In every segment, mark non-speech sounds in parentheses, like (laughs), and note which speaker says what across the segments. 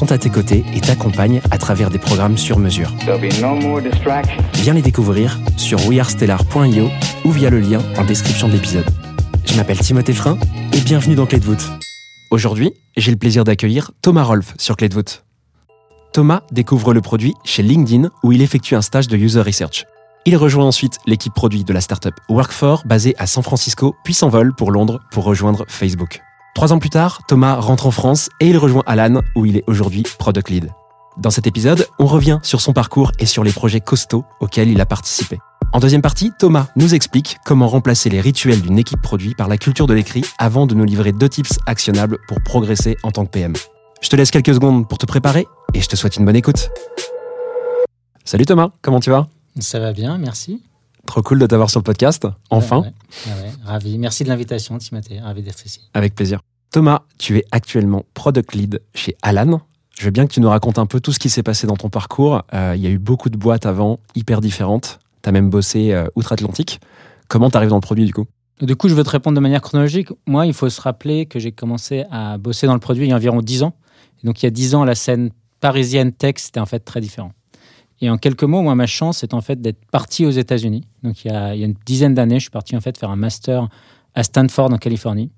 Speaker 1: sont à tes côtés et t'accompagnent à travers des programmes sur mesure.
Speaker 2: No.
Speaker 1: Viens les découvrir sur wearestellar.io ou via le lien en description de l'épisode. Je m'appelle Timothée Frein et bienvenue dans Clé de voûte. Aujourd'hui, j'ai le plaisir d'accueillir Thomas Rolf sur Clé de voûte. Thomas découvre le produit chez LinkedIn où il effectue un stage de user research. Il rejoint ensuite l'équipe produit de la startup Work4 basée à San Francisco, puis s'envole pour Londres pour rejoindre Facebook. Trois ans plus tard, Thomas rentre en France et il rejoint Alan où il est aujourd'hui product lead. Dans cet épisode, on revient sur son parcours et sur les projets costauds auxquels il a participé. En deuxième partie, Thomas nous explique comment remplacer les rituels d'une équipe produit par la culture de l'écrit avant de nous livrer deux tips actionnables pour progresser en tant que PM. Je te laisse quelques secondes pour te préparer et je te souhaite une bonne écoute. Salut Thomas, comment tu vas?
Speaker 3: Ça va bien, merci.
Speaker 1: Trop cool de t'avoir sur le podcast, enfin,
Speaker 3: Ouais, ouais, ouais, ravi. Merci de l'invitation, Timothée. Ravi d'être ici.
Speaker 1: avec plaisir. Thomas, tu es actuellement product lead chez Alan. Je veux bien que tu nous racontes un peu tout ce qui s'est passé dans ton parcours. Euh, Il y a eu beaucoup de boîtes avant, hyper différentes. Tu as même bossé euh, outre-Atlantique. Comment tu arrives dans le produit du coup?
Speaker 3: Du coup, je veux te répondre de manière chronologique. Moi, il faut se rappeler que j'ai commencé à bosser dans le produit il y a environ 10 ans. Et donc, il y a 10 ans, la scène parisienne tech, c'était en fait très différent. Et en quelques mots, moi, ma chance, c'est en fait d'être parti aux États-Unis. Donc, il y, a, il y a une dizaine d'années, je suis parti en fait faire un master à Stanford, en Californie.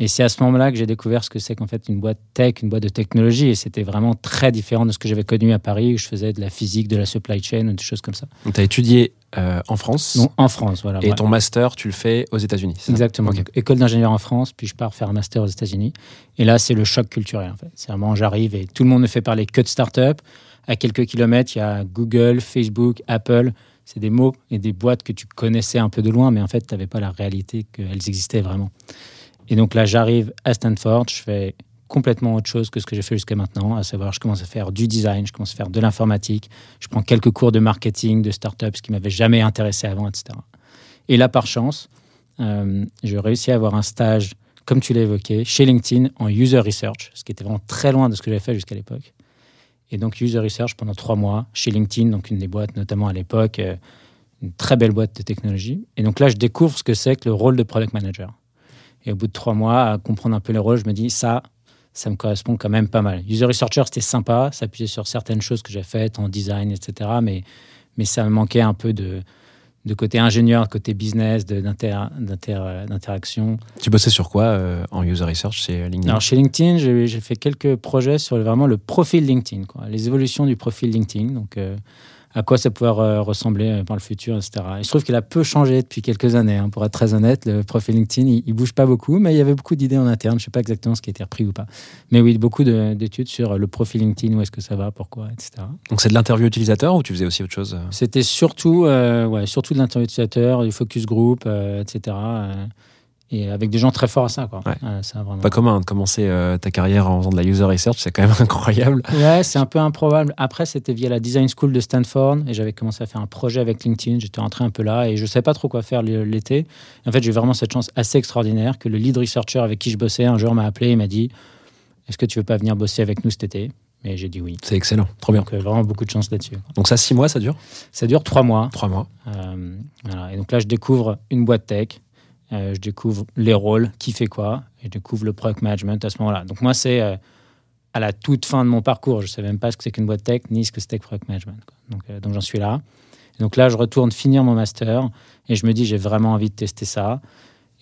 Speaker 3: Et c'est à ce moment-là que j'ai découvert ce que c'est qu'en fait une boîte tech, une boîte de technologie. Et c'était vraiment très différent de ce que j'avais connu à Paris, où je faisais de la physique, de la supply chain, ou des choses comme ça.
Speaker 1: Tu as étudié euh, en France
Speaker 3: Non, en France, voilà.
Speaker 1: et
Speaker 3: ouais.
Speaker 1: ton master, tu le fais aux États-Unis.
Speaker 3: Exactement.
Speaker 1: Ok.
Speaker 3: Donc, école d'ingénieur en France, puis je pars faire un master aux États-Unis. Et là, c'est le choc culturel, en fait. C'est vraiment, j'arrive et tout le monde ne fait parler que de start-up. À quelques kilomètres, il y a Google, Facebook, Apple. C'est des mots et des boîtes que tu connaissais un peu de loin, mais en fait, tu n'avais pas la réalité qu'elles existaient vraiment. Et donc là, j'arrive à Stanford, je fais complètement autre chose que ce que j'ai fait jusqu'à maintenant, à savoir, je commence à faire du design, je commence à faire de l'informatique, je prends quelques cours de marketing, de start-up, ce qui m'avait jamais intéressé avant, etc. Et là, par chance, euh, j'ai réussi à avoir un stage, comme tu l'as évoqué, chez LinkedIn en user research, ce qui était vraiment très loin de ce que j'avais fait jusqu'à l'époque. Et donc, user research pendant trois mois chez LinkedIn, donc une des boîtes, notamment à l'époque, euh, une très belle boîte de technologie. Et donc là, je découvre ce que c'est que le rôle de product manager. Et au bout de trois mois, à comprendre un peu les rôles, je me dis, ça, ça me correspond quand même pas mal. User researcher, c'était sympa, s'appuyer sur certaines choses que j'ai faites en design, etc. Mais, mais ça me manquait un peu de, de côté ingénieur, côté business, de- d'inter- d'interaction.
Speaker 1: Tu bossais sur quoi euh, en user research chez LinkedIn?
Speaker 3: Alors chez LinkedIn, j'ai j'ai fait quelques projets sur vraiment le profil LinkedIn, quoi, les évolutions du profil LinkedIn, donc euh, à quoi ça pouvait euh, ressembler euh, dans le futur, etc. Il se trouve qu'il a peu changé depuis quelques années, hein, pour être très honnête. Le profil LinkedIn, il, il bouge pas beaucoup, mais il y avait beaucoup d'idées en interne. Je sais pas exactement ce qui a été repris ou pas. Mais oui, beaucoup de- d'études sur le profil LinkedIn, où est-ce que ça va, pourquoi, etc.
Speaker 1: Donc c'est de l'interview utilisateur ou tu faisais aussi autre chose euh?
Speaker 3: C'était surtout, euh, ouais, surtout de l'interview utilisateur, du focus group, euh, etc. et avec des gens très forts à ça, quoi.
Speaker 1: Ouais.
Speaker 3: Ça, vraiment.
Speaker 1: Pas commun de commencer euh, ta carrière en faisant de la user research, c'est quand même (laughs) incroyable.
Speaker 3: Ouais, c'est un peu improbable. Après, c'était via la Design School de Stanford et j'avais commencé à faire un projet avec LinkedIn. J'étais rentré un peu là et je ne savais pas trop quoi faire l'été. En fait, j'ai eu vraiment cette chance assez extraordinaire que le lead researcher avec qui je bossais un jour m'a appelé et m'a dit Est-ce que tu veux pas venir bosser avec nous cet été? Et j'ai dit oui.
Speaker 1: C'est excellent, trop bien.
Speaker 3: Donc, euh, vraiment beaucoup de chance là-dessus.
Speaker 1: Donc ça, six mois, ça dure?
Speaker 3: Ça dure trois mois.
Speaker 1: Trois mois.
Speaker 3: Euh, voilà. Et donc là, je découvre une boîte tech. Euh, je découvre les rôles, qui fait quoi, et je découvre le product management à ce moment-là. Donc moi, c'est euh, à la toute fin de mon parcours. Je ne savais même pas ce que c'est qu'une boîte tech, ni ce que c'était que product management. euh, donc j'en suis là. Et donc là, je retourne finir mon master, et je me dis, j'ai vraiment envie de tester ça.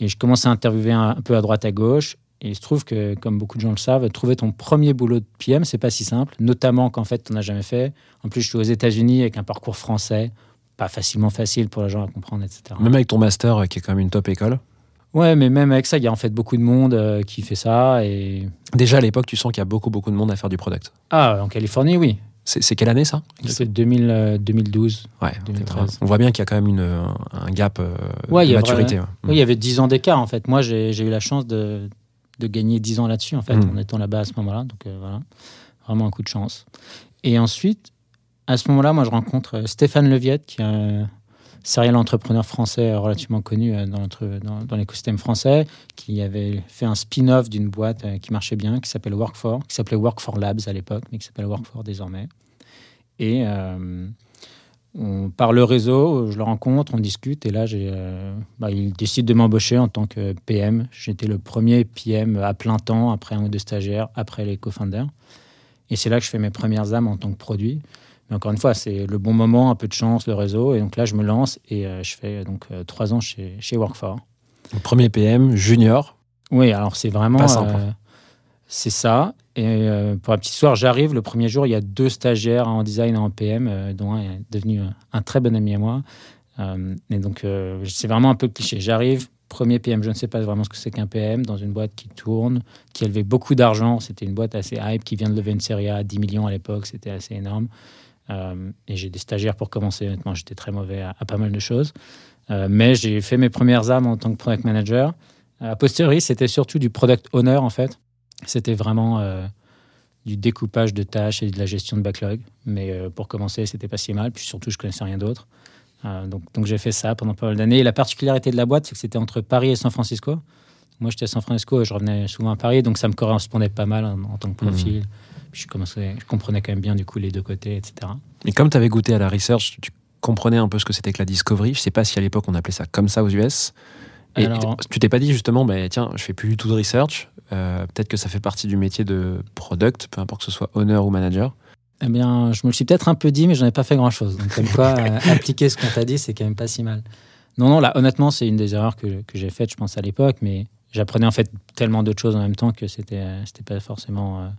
Speaker 3: Et je commence à interviewer un, un peu à droite, à gauche. Et il se trouve que, comme beaucoup de gens le savent, trouver ton premier boulot de PM, c'est pas si simple, notamment qu'en fait, tu n'en as jamais fait. En plus, je suis aux États-Unis avec un parcours français pas facilement facile pour les gens à comprendre, etc.
Speaker 1: Même avec ton master, euh, qui est quand même une top école.
Speaker 3: Ouais, mais même avec ça, il y a en fait beaucoup de monde euh, qui fait ça. Et...
Speaker 1: Déjà à l'époque, tu sens qu'il y a beaucoup, beaucoup de monde à faire du product.
Speaker 3: Ah, en Californie, oui.
Speaker 1: C'est quelle année ça?
Speaker 3: C'est 2000, euh, 2012.
Speaker 1: Ouais,
Speaker 3: 2013.
Speaker 1: on voit bien qu'il y a quand même une, un un gap euh,
Speaker 3: Ouais,
Speaker 1: de maturité. ouais.
Speaker 3: Oui, il y avait 10 ans d'écart en fait. Moi, j'ai j'ai eu la chance de, de gagner 10 ans là-dessus en fait,
Speaker 1: Mm.
Speaker 3: en étant là-bas à ce moment-là. Donc euh, voilà, vraiment un coup de chance. Et ensuite, à ce moment-là, moi, je rencontre euh, Stéphane Leviette, qui est un serial entrepreneur français euh, relativement connu euh, dans, l'écosystème français, qui avait fait un spin-off d'une boîte qui marchait bien, qui s'appelle Work4, qui s'appelait Work4 Labs à l'époque, mais qui s'appelle Work4 désormais. Et on, par le réseau, je le rencontre, on discute, et là, bah, il décide de m'embaucher en tant que PM. J'étais le premier PM à plein temps, après un ou deux stagiaires, après les co-founders. Et c'est là que je fais mes premières âmes en tant que produit. Mais encore une fois, c'est le bon moment, un peu de chance, le réseau. Et donc là, je me lance et euh, je fais donc euh, trois ans chez, chez Work4.
Speaker 1: Donc, Premier PM, junior.
Speaker 3: Oui, alors c'est vraiment.
Speaker 1: Pas simple.
Speaker 3: euh, c'est ça. Et pour la petite histoire, j'arrive le premier jour, il y a deux stagiaires en design et en PM, dont un est devenu un très bon ami à moi. Et donc, c'est vraiment un peu cliché. J'arrive, premier PM, je ne sais pas vraiment ce que c'est qu'un PM, dans une boîte qui tourne, qui a levé beaucoup d'argent. C'était une boîte assez hype qui vient de lever une série A à 10 millions à l'époque, c'était assez énorme. Euh, et j'ai des stagiaires pour commencer. Honnêtement, j'étais très mauvais à, pas mal de choses. Euh, mais j'ai fait mes premières armes en tant que product manager. A posteriori, c'était surtout du product owner en fait. C'était vraiment euh, du découpage de tâches et de la gestion de backlog. Mais euh, pour commencer, c'était pas si mal. Puis surtout, je connaissais rien d'autre. Euh, donc, j'ai fait ça pendant pas mal d'années. Et la particularité de la boîte, c'est que c'était entre Paris et San Francisco. Moi, j'étais à San Francisco et je revenais souvent à Paris, donc ça me correspondait pas mal en, en tant que profil. Puis je, commençais, je comprenais quand même bien du coup les deux côtés, etc.
Speaker 1: Et comme tu avais goûté à la research, tu comprenais un peu ce que c'était que la discovery. Je sais pas si à l'époque on appelait ça comme ça aux US. Et
Speaker 3: Alors-
Speaker 1: tu t'es pas dit justement, bah, tiens, je fais plus du tout de research. euh, Peut-être que ça fait partie du métier de product, peu importe que ce soit owner ou manager.
Speaker 3: Eh bien, je me le suis peut-être un peu dit, mais j'en ai pas fait grand-chose. Donc, comme quoi, (laughs) euh, appliquer ce qu'on t'a dit, c'est quand même pas si mal. Non, non, là, honnêtement, c'est une des erreurs que, que j'ai faites, je pense, à l'époque, mais j'apprenais en fait tellement d'autres choses en même temps que c'était euh, c'était pas forcément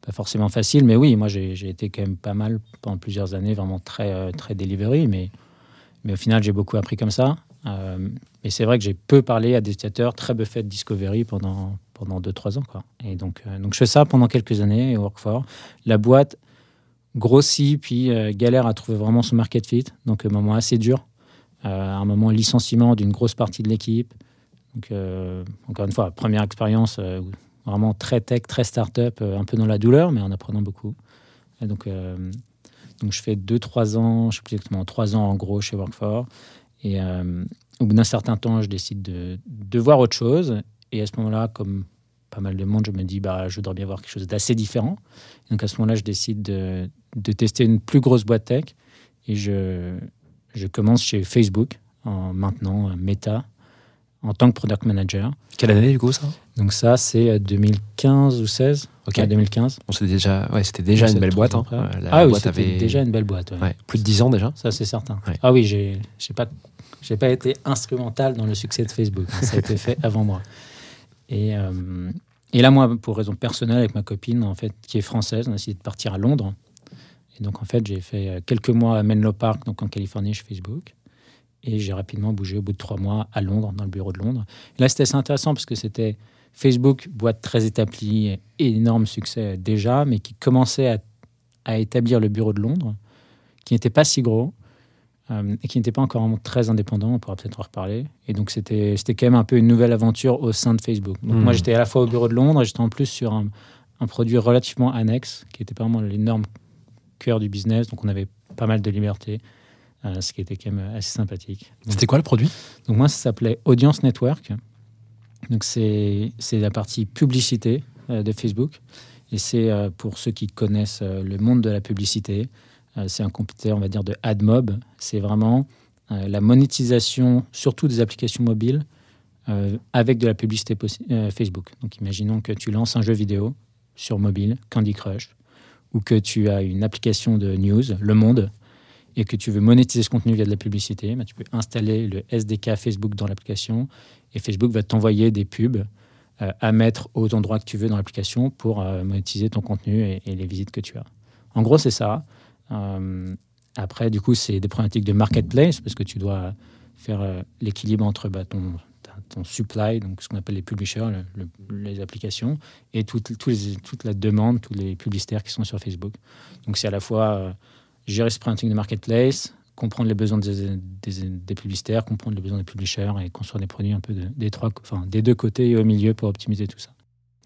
Speaker 3: pas forcément facile. Mais oui, moi, j'ai été quand même pas mal pendant plusieurs années, vraiment très euh, très delivery, mais mais au final, j'ai beaucoup appris comme ça. Euh, c'est vrai que j'ai peu parlé à des utilisateurs, très peu de discovery pendant pendant 2-3 ans. Et donc euh, donc je fais ça pendant quelques années, et work for. La boîte grossit, puis euh, galère à trouver vraiment son market fit. Donc, un moment assez dur. Un moment licenciement d'une grosse partie de l'équipe. Donc, encore une fois, première expérience vraiment très tech, très start-up, euh, un peu dans la douleur, mais en apprenant beaucoup. Euh, donc, je fais 2-3 ans, je sais plus exactement, 3 ans en gros chez Work4. Et euh, au bout d'un certain temps, je décide de, voir autre chose. Et à ce moment-là, comme pas mal de monde, je me dis, bah, je voudrais bien voir quelque chose d'assez différent. Donc à ce moment-là, je décide de, tester une plus grosse boîte tech. Et je, commence chez Facebook, en maintenant Meta, en tant que product manager.
Speaker 1: Quelle année du coup ça?
Speaker 3: Donc ça, c'est euh, 2015 ou 16
Speaker 1: Ok.
Speaker 3: Ouais, 2015.
Speaker 1: Bon, c'était déjà, ouais, c'était déjà une belle boîte. hein. Euh,
Speaker 3: ah oui, c'était déjà une belle boîte.
Speaker 1: plus de 10 ans déjà.
Speaker 3: Ça, c'est certain.
Speaker 1: Ouais.
Speaker 3: Ah oui, j'ai j'ai pas, j'ai pas été instrumental dans le succès de Facebook. Ça a été (laughs) fait avant moi. Et, euh, et là, moi, pour raison personnelle, avec ma copine, en fait, qui est française, on a décidé de partir à Londres. Et donc, en fait, j'ai fait euh, quelques mois à Menlo Park, donc en Californie, chez Facebook. Et j'ai rapidement bougé au bout de trois mois à Londres, dans le bureau de Londres. Et là, c'était assez intéressant parce que c'était Facebook, boîte très établie, énorme succès déjà, mais qui commençait à, à établir le bureau de Londres, qui n'était pas si gros euh, et qui n'était pas encore très indépendant. On pourra peut-être en reparler. Et donc, c'était c'était quand même un peu une nouvelle aventure au sein de Facebook. Donc, moi, j'étais à la fois au bureau de Londres et j'étais en plus sur un, un produit relativement annexe, qui était pas vraiment l'énorme cœur du business. Donc, on avait pas mal de liberté, euh, ce qui était quand même assez sympathique.
Speaker 1: C'était quoi le produit?
Speaker 3: donc moi, ça s'appelait Audience Network. Donc c'est la partie publicité euh, de Facebook. Et c'est euh, pour ceux qui connaissent euh, le monde de la publicité, euh, c'est un compétiteur, on va dire, de AdMob. C'est vraiment euh, la monétisation, surtout des applications mobiles, euh, avec de la publicité euh, Facebook. Donc imaginons que tu lances un jeu vidéo sur mobile, Candy Crush, ou que tu as une application de news, Le Monde, et que tu veux monétiser ce contenu via de la publicité, bah, tu peux installer le SDK Facebook dans l'application et Facebook va t'envoyer des pubs euh, à mettre aux endroits que tu veux dans l'application pour euh, monétiser ton contenu et, les visites que tu as. En gros, c'est ça. Euh, Après, du coup, c'est des problématiques de marketplace parce que tu dois faire l'équilibre entre bah, ton, supply, donc ce qu'on appelle les publishers, le- le- les applications, et toute, la demande, tous les publicitaires qui sont sur Facebook. Donc c'est à la fois gérer ce problématique de marketplace, comprendre les besoins des, des- des publicitaires, comprendre les besoins des publishers et construire des produits un peu de- des, trois, enfin, des deux côtés et au milieu pour optimiser tout ça.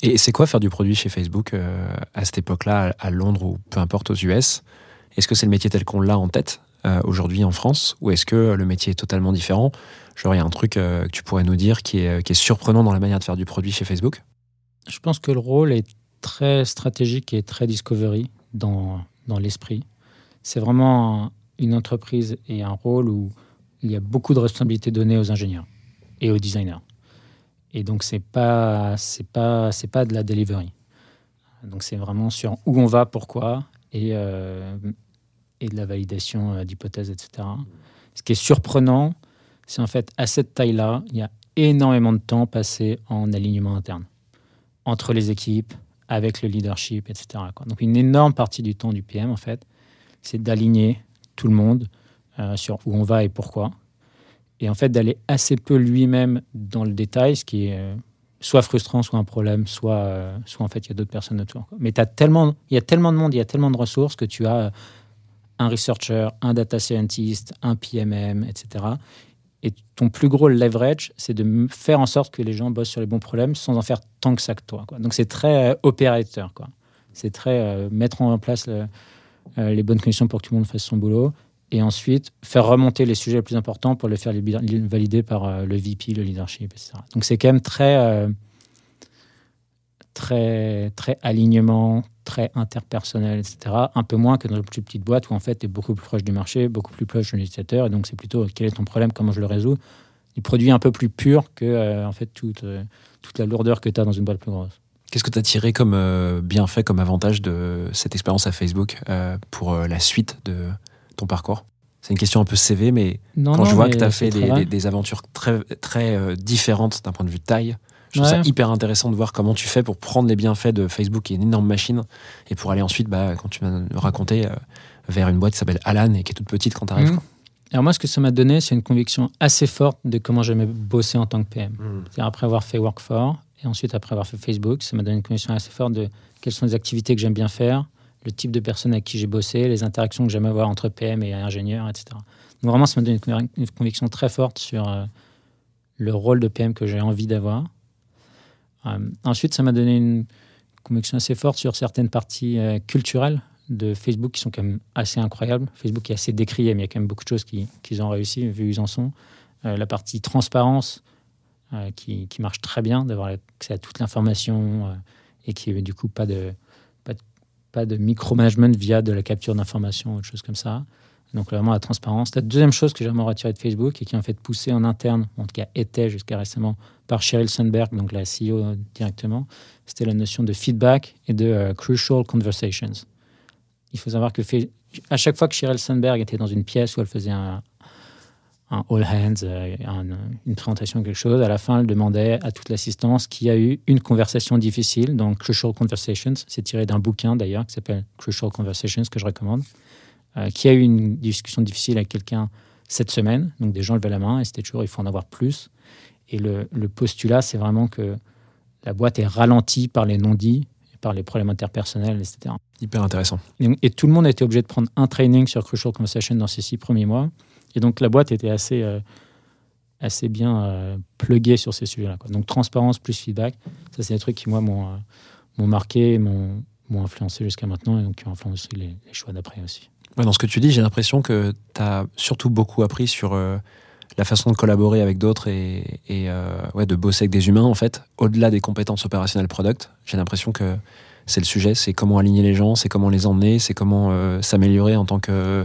Speaker 1: Et c'est quoi faire du produit chez Facebook euh, à cette époque-là, à à Londres ou peu importe aux US Est-ce que c'est le métier tel qu'on l'a en tête euh, aujourd'hui en France? Ou est-ce que le métier est totalement différent? Genre, il y a un truc euh, que tu pourrais nous dire qui est, qui est surprenant dans la manière de faire du produit chez Facebook?
Speaker 3: Je pense que le rôle est très stratégique et très discovery dans, dans l'esprit. C'est vraiment un- une entreprise et un rôle où il y a beaucoup de responsabilités données aux ingénieurs et aux designers. Et donc, pas, c'est pas, c'est pas de la delivery. Donc, c'est vraiment sur où on va, pourquoi, et, euh, et de la validation euh, d'hypothèses, etc. Ce qui est surprenant, c'est en fait, à cette taille-là, il y a énormément de temps passé en alignement interne entre les équipes, avec le leadership, etc. Donc une énorme partie du temps du PM, en fait, c'est d'aligner tout le monde euh, sur où on va et pourquoi. Et en fait, d'aller assez peu lui-même dans le détail, ce qui est euh, soit frustrant, soit un problème, soit, euh, soit en fait, il y a d'autres personnes autour. quoi. Mais il y a tellement de monde, il y a tellement de ressources que tu as un researcher, un data scientist, un PMM, etc. Et ton plus gros leverage, c'est de faire en sorte que les gens bossent sur les bons problèmes sans en faire tant que ça que toi. quoi. Donc c'est très opérateur. C'est très mettre en place le- les bonnes conditions pour que tout le monde fasse son boulot. Et ensuite, faire remonter les sujets les plus importants pour les faire li- li- valider par euh, le VP, le leadership, etc. Donc c'est quand même très, euh, très, très alignement, très interpersonnel, etc. Un peu moins que dans une plus petite boîte où en fait tu es beaucoup plus proche du marché, beaucoup plus proche de l'utilisateur. Et donc c'est plutôt quel est ton problème, comment je le résous? Du produit un peu plus pur que euh, en fait toute, euh, toute la lourdeur que tu as dans une boîte plus grosse.
Speaker 1: Qu'est-ce que tu as tiré comme euh, bienfait, comme avantage de cette expérience à Facebook euh, pour euh, la suite de ton parcours? C'est une question un peu CV, mais
Speaker 3: Non,
Speaker 1: quand
Speaker 3: non,
Speaker 1: je vois que tu as fait des, aventures très, très euh, différentes d'un point de vue taille, je trouve ça hyper intéressant de voir comment tu fais pour prendre les bienfaits de Facebook, qui est une énorme machine, et pour aller ensuite, bah, quand tu m'as raconté, vers une boîte qui s'appelle Alan et qui est toute petite quand tu arrives.
Speaker 3: Mhm. Alors moi, ce que ça m'a donné, c'est une conviction assez forte de comment j'aimais bosser en tant que PM. C'est-à-dire après avoir fait Work4 et ensuite après avoir fait Facebook, ça m'a donné une conviction assez forte de quelles sont les activités que j'aime bien faire, le type de personnes avec qui j'ai bossé, les interactions que j'aime avoir entre PM et ingénieurs, etc. Donc vraiment, ça m'a donné une convic- une conviction très forte sur euh, le rôle de PM que j'ai envie d'avoir. Euh, ensuite, ça m'a donné une conviction assez forte sur certaines parties euh, culturelles de Facebook qui sont quand même assez incroyables. Facebook est assez décrié, mais il y a quand même beaucoup de choses qui- qu'ils ont réussi, vu où ils en sont. La partie transparence, qui, qui marche très bien, d'avoir accès à toute l'information euh, et qui du coup pas de, pas de, pas de micromanagement via de la capture d'informations ou autre chose comme ça. Donc vraiment la transparence. La deuxième chose que j'ai vraiment retirée de Facebook et qui est en fait poussée en interne, en tout cas était jusqu'à récemment par Sheryl Sandberg, donc la CEO directement, c'était la notion de feedback et de euh, crucial conversations. Il faut savoir que à chaque fois que Sheryl Sandberg était dans une pièce où elle faisait un, un all hands, euh, un- une présentation quelque chose, à la fin, elle demandait à toute l'assistance qui a eu une conversation difficile. Donc, Crucial Conversations, c'est tiré d'un bouquin d'ailleurs qui s'appelle Crucial Conversations, que je recommande, euh, qui a eu une discussion difficile avec quelqu'un cette semaine. Donc, des gens levaient la main et c'était toujours, il faut en avoir plus. Et le, le postulat, c'est vraiment que la boîte est ralentie par les non-dits, par les problèmes interpersonnels, etc.
Speaker 1: Hyper intéressant.
Speaker 3: Et, et tout le monde a été obligé de prendre un training sur Crucial Conversation dans ces six premiers mois. Et donc la boîte était assez, euh, assez bien euh, pluguée sur ces sujets-là. Donc transparence plus feedback, ça c'est des trucs qui moi m'ont euh, marqué, m'ont influencé jusqu'à maintenant et donc qui ont influencé les, les choix d'après aussi.
Speaker 1: Dans ce que tu dis, j'ai l'impression que tu as surtout beaucoup appris sur euh, la façon de collaborer avec d'autres et, et, euh, ouais, de bosser avec des humains, en fait, au-delà des compétences opérationnelles product. J'ai l'impression que c'est le sujet, c'est comment aligner les gens, c'est comment les emmener, c'est comment s'améliorer en tant que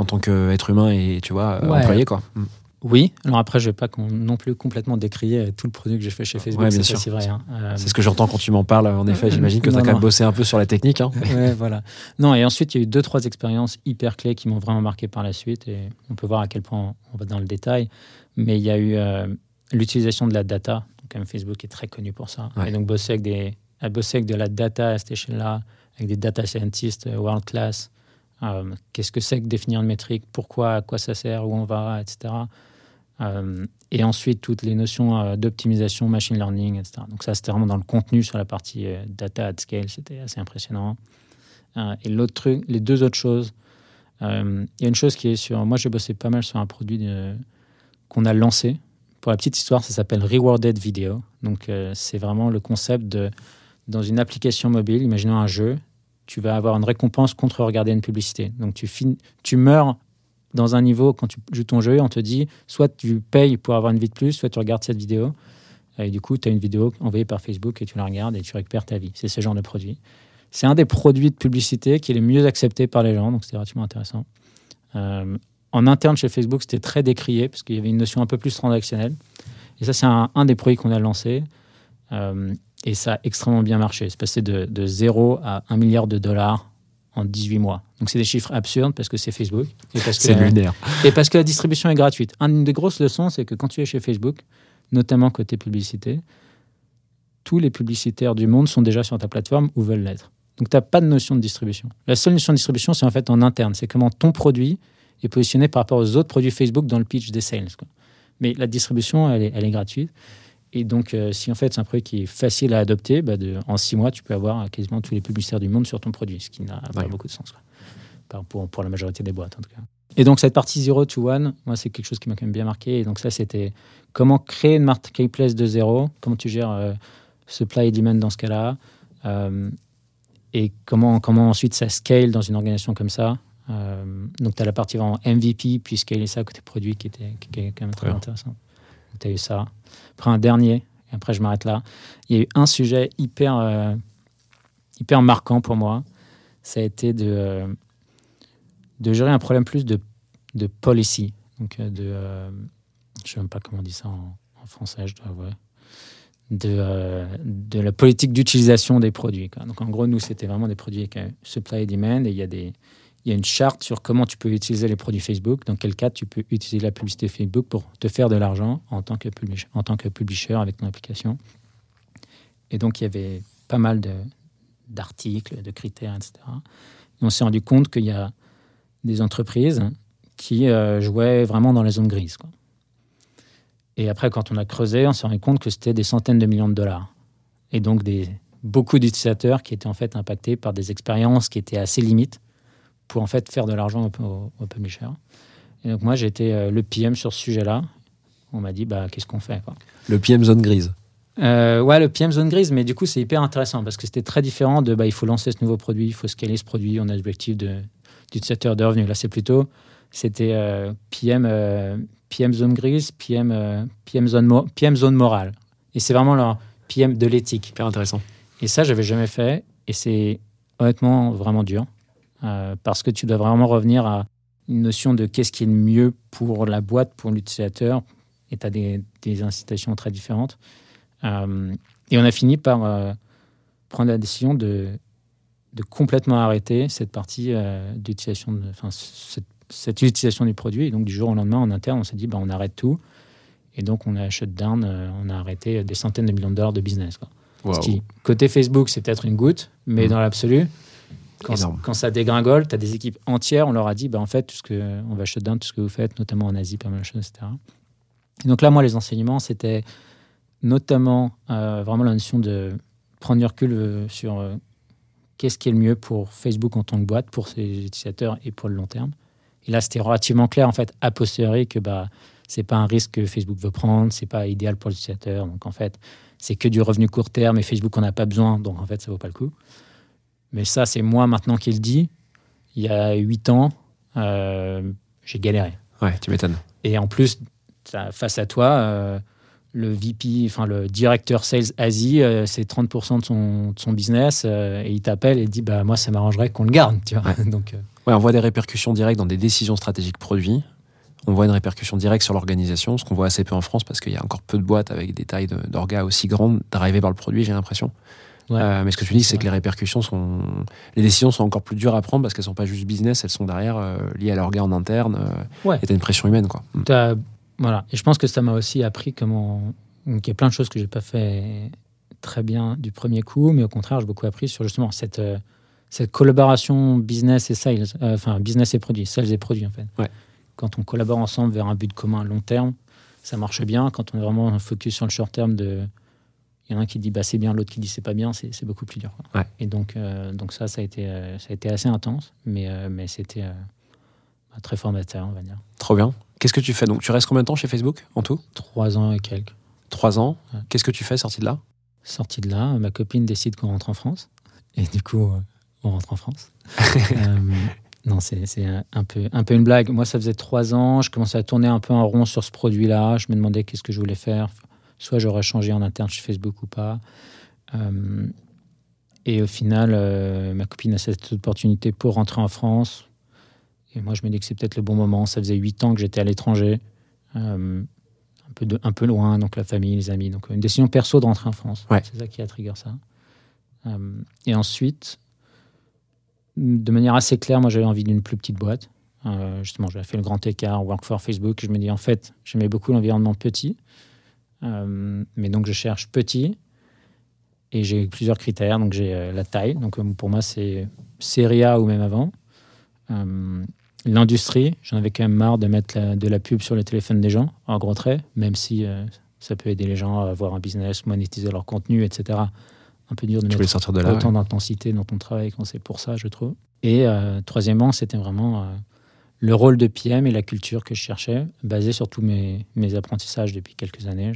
Speaker 1: en tant qu'être humain et tu vois
Speaker 3: Ouais.
Speaker 1: employé quoi. Mm.
Speaker 3: Oui, alors après je vais pas non plus complètement décrier tout le produit que j'ai fait chez Facebook,
Speaker 1: Ouais,
Speaker 3: c'est
Speaker 1: sûr.
Speaker 3: pas si vrai. hein. Euh,
Speaker 1: C'est ce que j'entends quand tu m'en parles. En effet, (laughs) j'imagine que tu as
Speaker 3: Non,
Speaker 1: quand même bossé un peu sur la technique. Hein.
Speaker 3: Ouais, (laughs) voilà. Non, et ensuite, il y a eu deux, trois expériences hyper clés qui m'ont vraiment marqué par la suite. Et on peut voir à quel point on va dans le détail. Mais il y a eu euh, l'utilisation de la data. Donc, quand même, Facebook est très connu pour ça.
Speaker 1: Ouais.
Speaker 3: Et donc, bosser avec, des, bosser avec de la data à cette échelle-là, avec des data scientists euh, world class, Euh, Qu'est-ce que c'est que définir une métrique? Pourquoi? À quoi ça sert? Où on va? Etc. Euh, et ensuite, toutes les notions euh, d'optimisation, machine learning, etc. Donc ça, c'était vraiment dans le contenu sur la partie data at scale. C'était assez impressionnant. Et l'autre truc, les deux autres choses, il y a une chose qui est sur... Moi, j'ai bossé pas mal sur un produit qu'on a lancé. Pour la petite histoire, ça s'appelle Rewarded Video. Donc, c'est vraiment le concept de... Dans une application mobile, imaginons un jeu, tu vas avoir une récompense contre regarder une publicité. Donc, tu, fin- tu meurs dans un niveau, quand tu joues ton jeu, on te dit soit tu payes pour avoir une vie de plus, soit tu regardes cette vidéo. Et du coup, tu as une vidéo envoyée par Facebook et tu la regardes et tu récupères ta vie. C'est ce genre de produit. C'est un des produits de publicité qui est le mieux accepté par les gens, donc c'est relativement intéressant. Euh, en interne chez Facebook, c'était très décrié parce qu'il y avait une notion un peu plus transactionnelle. Et ça, c'est un, un des produits qu'on a lancé. Euh, et ça a extrêmement bien marché. C'est passé de, de 0 à 1 milliard de dollars en 18 mois. Donc, c'est des chiffres absurdes parce que c'est Facebook.
Speaker 1: C'est lunaire.
Speaker 3: et parce que la distribution est gratuite. Une des grosses leçons, c'est que quand tu es chez Facebook, notamment côté publicité, tous les publicitaires du monde sont déjà sur ta plateforme ou veulent l'être. Donc, tu n'as pas de notion de distribution. La seule notion de distribution, c'est en fait en interne. C'est comment ton produit est positionné par rapport aux autres produits Facebook dans le pitch des sales. quoi. Mais la distribution, elle est, elle est gratuite. Et donc, euh, si en fait c'est un produit qui est facile à adopter, bah, de, en six mois, tu peux avoir quasiment tous les publicitaires du monde sur ton produit, ce qui n'a pas beaucoup de sens. quoi. Pour, pour la majorité des boîtes, en tout cas. Et donc, cette partie 0 to 1, moi, c'est quelque chose qui m'a quand même bien marqué. Et donc, ça, c'était comment créer une marketplace de zéro, comment tu gères euh, supply et demand dans ce cas-là, euh, et comment, comment ensuite ça scale dans une organisation comme ça. Euh, donc, tu as la partie vraiment MVP, puis scaler ça côté produit qui, était, qui, qui est quand même très
Speaker 1: Ouais.
Speaker 3: intéressant. Tu as eu ça. Après, un dernier, et après, je m'arrête là. Il y a eu un sujet hyper, euh, hyper marquant pour moi. Ça a été de, euh, de gérer un problème plus de, de policy. Donc, euh, de. je ne sais même pas comment on dit ça en, français, je dois avouer. De, de la politique d'utilisation des produits. Donc, en gros, nous, c'était vraiment des produits avec supply et demand. Et il y a des. Il y a une charte sur comment tu peux utiliser les produits Facebook, dans quel cas tu peux utiliser la publicité Facebook pour te faire de l'argent en tant que publisher, avec ton application. Et donc, il y avait pas mal d'articles, de, critères, etc. Et on s'est rendu compte qu'il y a des entreprises qui euh, jouaient vraiment dans la zone grise. quoi. Et après, quand on a creusé, on s'est rendu compte que c'était des centaines de millions de dollars. Et donc, des, beaucoup d'utilisateurs qui étaient en fait impactés par des expériences qui étaient assez limites pour en fait faire de l'argent au, au, au publisher. Et donc, moi, j'ai été euh, le PM sur ce sujet-là. On m'a dit, bah, qu'est-ce qu'on fait quoi
Speaker 1: Le PM zone grise.
Speaker 3: euh, ouais, le PM zone grise, mais du coup, c'est hyper intéressant parce que c'était très différent de bah, il faut lancer ce nouveau produit, il faut scaler ce produit, on a l'objectif de- d'utilisateur de revenus. Là, c'est plutôt, c'était euh, PM, euh, PM zone grise, PM, PM, zone PM zone morale. Et c'est vraiment leur PM de l'éthique.
Speaker 1: Hyper intéressant.
Speaker 3: Et ça, j'avais jamais fait. Et c'est honnêtement vraiment dur. Euh, parce que tu dois vraiment revenir à une notion de qu'est-ce qui est le mieux pour la boîte, pour l'utilisateur. Et tu as des, des incitations très différentes. Euh, et on a fini par euh, prendre la décision de, de complètement arrêter cette partie d'utilisation, enfin, cette, cette utilisation du produit. Et donc, du jour au lendemain, en interne, on s'est dit, bah, on arrête tout. Et donc, on a shut down, on a arrêté des centaines de millions de dollars de business. Quoi.
Speaker 1: Waouh.
Speaker 3: Ce qui, côté Facebook, c'est peut-être une goutte, mais
Speaker 1: Mhm.
Speaker 3: dans l'absolu, quand, ça dégringole, tu as des équipes entières, on leur a dit, bah, en fait, tout ce que, on va shut down tout ce que vous faites, notamment en Asie, pas mal de choses, etc. Et donc là, moi, les enseignements, c'était notamment euh, vraiment la notion de prendre du recul euh, sur euh, qu'est-ce qui est le mieux pour Facebook en tant que boîte, pour ses utilisateurs et pour le long terme. Et là, c'était relativement clair, en fait, a posteriori, que bah, c'est pas un risque que Facebook veut prendre, c'est pas idéal pour l'utilisateur. Donc, en fait, c'est que du revenu court terme et Facebook on n'a pas besoin, donc en fait, ça vaut pas le coup. Mais ça, c'est moi maintenant qui le dis. Il y a huit ans, euh, j'ai galéré.
Speaker 1: Ouais, tu m'étonnes.
Speaker 3: Et en plus, face à toi, euh, le VP, enfin le directeur sales Asie, euh, c'est 30% de son, de son business et il t'appelle et dit bah moi ça m'arrangerait qu'on le garde, tu vois. (laughs) Donc
Speaker 1: Ouais, on voit des répercussions directes dans des décisions stratégiques produits. On voit une répercussion directe sur l'organisation, ce qu'on voit assez peu en France parce qu'il y a encore peu de boîtes avec des tailles de- d'orgas aussi grandes, drivées par le produit, j'ai l'impression.
Speaker 3: Ouais.
Speaker 1: Euh, mais ce que tu dis, c'est que les répercussions sont. Les décisions sont encore plus dures à prendre parce qu'elles sont pas juste business, elles sont derrière euh, liées à l'orga en interne. euh,
Speaker 3: Ouais.
Speaker 1: Et t'as une pression humaine, quoi. Mm.
Speaker 3: t'as- voilà. Et je pense que ça m'a aussi appris comment. Donc, il y a plein de choses que j'ai pas fait très bien du premier coup, mais au contraire, j'ai beaucoup appris sur justement cette, cette collaboration business et sales, enfin business et produits, sales et produits en fait.
Speaker 1: Ouais.
Speaker 3: Quand on collabore ensemble vers un but commun à long terme, ça marche bien. Quand on est vraiment focus sur le short terme, de... il y en a un qui dit bah, c'est bien, l'autre qui dit c'est pas bien, c'est beaucoup plus dur. quoi.
Speaker 1: Ouais.
Speaker 3: Et donc, euh, donc ça, ça a, été, euh, ça a été assez intense, mais, euh, mais c'était euh, très formateur, on va dire.
Speaker 1: Trop bien. Qu'est-ce que tu fais? Donc Tu restes combien de temps chez Facebook en tout?
Speaker 3: Trois ans et quelques.
Speaker 1: Trois ans.
Speaker 3: Ouais.
Speaker 1: Qu'est-ce que tu fais sorti de là?
Speaker 3: Sorti de là, ma copine décide qu'on rentre en France. Et du coup, on rentre en France. (laughs) Non, c'est un peu, un peu une blague. Moi, ça faisait trois ans. Je commençais à tourner un peu en rond sur ce produit-là. Je me demandais qu'est-ce que je voulais faire. Soit j'aurais changé en interne chez Facebook ou pas. Euh, et au final, euh, ma copine a cette opportunité pour rentrer en France. Et moi, je me dis que c'est peut-être le bon moment. Ça faisait huit ans que j'étais à l'étranger. Euh, un peu, de, un peu loin, donc la famille, les amis. Donc une décision perso de rentrer en France.
Speaker 1: Ouais.
Speaker 3: C'est ça qui a trigger ça. Et ensuite, de manière assez claire, moi j'avais envie d'une plus petite boîte. Justement, j'avais fait le grand écart, Work for Facebook. Je me dis en fait, j'aimais beaucoup l'environnement petit. Euh, mais donc je cherche petit. Et j'ai plusieurs critères. Donc j'ai euh, la taille. Donc euh, pour moi, c'est série A ou même avant. L'industrie, j'en avais quand même marre de mettre la- de la pub sur le téléphone des gens, en gros trait, même si ça peut aider les gens à avoir un business, monétiser leur contenu, etc. Un peu dur de
Speaker 1: Tu
Speaker 3: mettre
Speaker 1: sortir de là
Speaker 3: autant
Speaker 1: ouais.
Speaker 3: d'intensité dans ton travail quand c'est pour ça, je trouve. Et euh, troisièmement, c'était vraiment euh, le rôle de PM et la culture que je cherchais, basé sur tous mes, mes apprentissages depuis quelques années.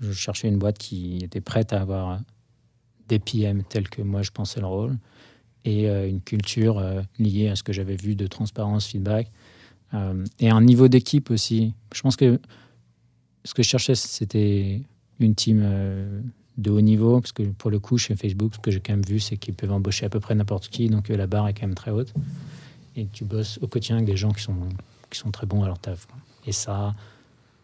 Speaker 3: Je cherchais une boîte qui était prête à avoir des PM tels que moi je pensais le rôle et euh, une culture euh, liée à ce que j'avais vu de transparence, feedback euh, et un niveau d'équipe aussi. Je pense que ce que je cherchais, c'était une team de haut niveau, parce que pour le coup, chez Facebook, ce que j'ai quand même vu, c'est qu'ils peuvent embaucher à peu près n'importe qui, donc la barre est quand même très haute. Et tu bosses au quotidien avec des gens qui sont, qui sont très bons à leur taf. Et ça,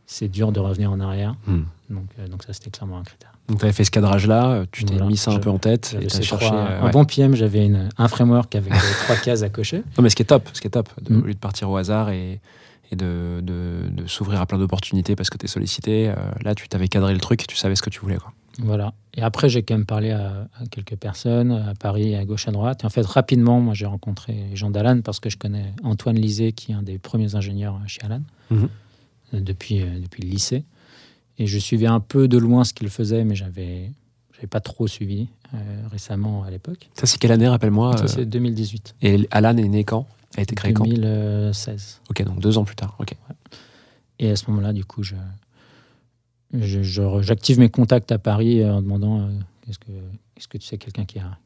Speaker 3: c'est dur de revenir en arrière.
Speaker 1: Hmm.
Speaker 3: Donc, euh, donc ça, c'était clairement un critère.
Speaker 1: Donc tu avais fait ce cadrage-là, tu t'es
Speaker 3: Voilà.
Speaker 1: mis ça un peu en tête et as cherché.
Speaker 3: trois-
Speaker 1: euh,
Speaker 3: Un bon PM, j'avais un framework avec (laughs) trois cases à cocher.
Speaker 1: Non, mais ce qui est top, ce qui est top, de,
Speaker 3: Mm.
Speaker 1: au lieu de partir au hasard et, et de, de, de s'ouvrir à plein d'opportunités parce que tu es sollicité, euh, là tu t'avais cadré le truc et tu savais ce que tu voulais. Quoi.
Speaker 3: Voilà. Et après, j'ai quand même parlé à, à quelques personnes, à Paris, à gauche, à droite. Et en fait, rapidement, moi, j'ai rencontré Jean Dallan parce que je connais Antoine Lisée, qui est un des premiers ingénieurs chez Alan,
Speaker 1: Mhm.
Speaker 3: euh, depuis, euh, depuis le lycée. Et je suivais un peu de loin ce qu'il faisait, mais j'avais j'avais pas trop suivi euh, récemment à l'époque.
Speaker 1: Ça, c'est quelle année, rappelle-moi
Speaker 3: Ça, c'est 2018.
Speaker 1: Et Alan est né quand? A été créé quand?
Speaker 3: 2016.
Speaker 1: Ok, donc deux ans plus tard. Ok.
Speaker 3: Et à ce moment-là, du coup, je- j'active mes contacts à Paris euh, en demandant euh, est-ce que, est-ce que tu sais quelqu'un qui, a,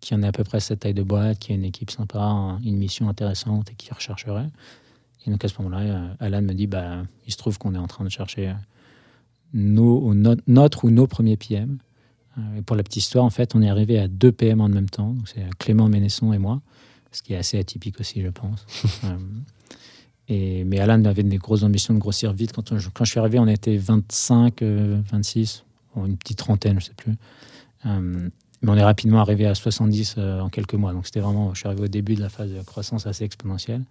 Speaker 3: qui en a à peu près cette taille de boîte, qui a une équipe sympa, un- une mission intéressante et qui rechercherait Et donc à ce moment-là, euh, Alan me dit bah, il se trouve qu'on est en train de chercher nos, notre ou nos premiers PM. Et pour la petite histoire, en fait, on est arrivé à deux PM en même temps. C'est Clément Ménesson et moi, ce qui est assez atypique aussi, je pense. (laughs) Euh, mais Alan avait des grosses ambitions de grossir vite. Quand, je suis arrivé, on était 25, euh, 26, bon, une petite trentaine, je sais plus. Euh, mais on est rapidement arrivé à 70 euh, en quelques mois. Donc c'était vraiment, je suis arrivé au début de la phase de croissance assez exponentielle.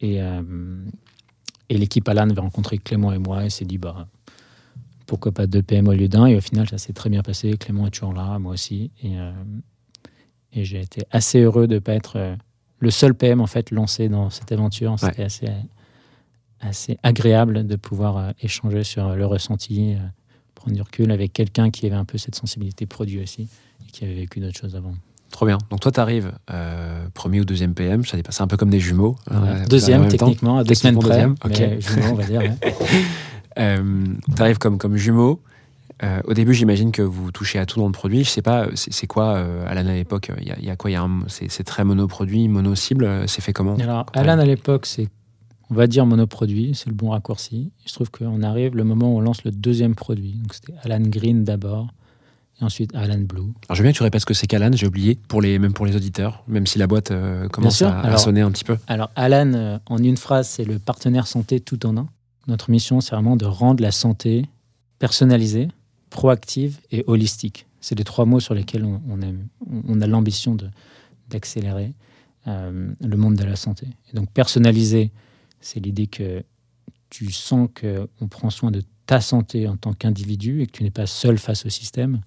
Speaker 3: Et, euh, l'équipe Alan avait rencontré Clément et moi et s'est dit, bah, pourquoi pas deux PM au lieu d'un Et au final, ça s'est très bien passé. Clément est toujours là, moi aussi. Et, euh, et j'ai été assez heureux de ne pas être euh, le seul PM en fait lancé dans cette aventure. C'était assez, assez agréable de pouvoir euh, échanger sur le ressenti, euh, prendre du recul avec quelqu'un qui avait un peu cette sensibilité produit aussi et qui avait vécu d'autres choses avant.
Speaker 1: Trop bien. Donc toi, tu arrives premier ou deuxième PM, ça c'est un peu comme des jumeaux.
Speaker 3: Ouais.
Speaker 1: euh, en
Speaker 3: deuxième, techniquement, à deux semaines près.
Speaker 1: deuxième,
Speaker 3: mais jumeau, on va dire. ouais. (laughs)
Speaker 1: Euh, tu arrives comme, comme jumeau. Euh, au début, j'imagine que vous touchez à tout dans le produit. Je sais pas, c'est quoi, euh, Alan, à l'époque Il y, a- il y a quoi C'est très monoproduit, mono-cible. euh, C'est fait comment?
Speaker 3: Alors. Alan, à l'époque, c'est, on va dire, monoproduit, c'est le bon raccourci. Se trouve qu'on arrive le moment où on lance le deuxième produit. Donc, c'était Alan Green d'abord, et ensuite Alan Blue.
Speaker 1: Alors, je veux bien que tu répètes ce que c'est qu'Alan, j'ai oublié, pour les, même pour les auditeurs, même si la boîte euh, commence à, sonner un petit peu.
Speaker 3: Alors, Alan, euh, en une phrase, c'est le partenaire santé tout en un. Notre mission, c'est vraiment de rendre la santé personnalisée, proactive et holistique. C'est les trois mots sur lesquels on, a l'ambition d'accélérer euh, le monde de la santé. Et donc, personnalisé, c'est l'idée que tu sens qu'on prend soin de ta santé en tant qu'individu et que tu n'es pas seul face au système.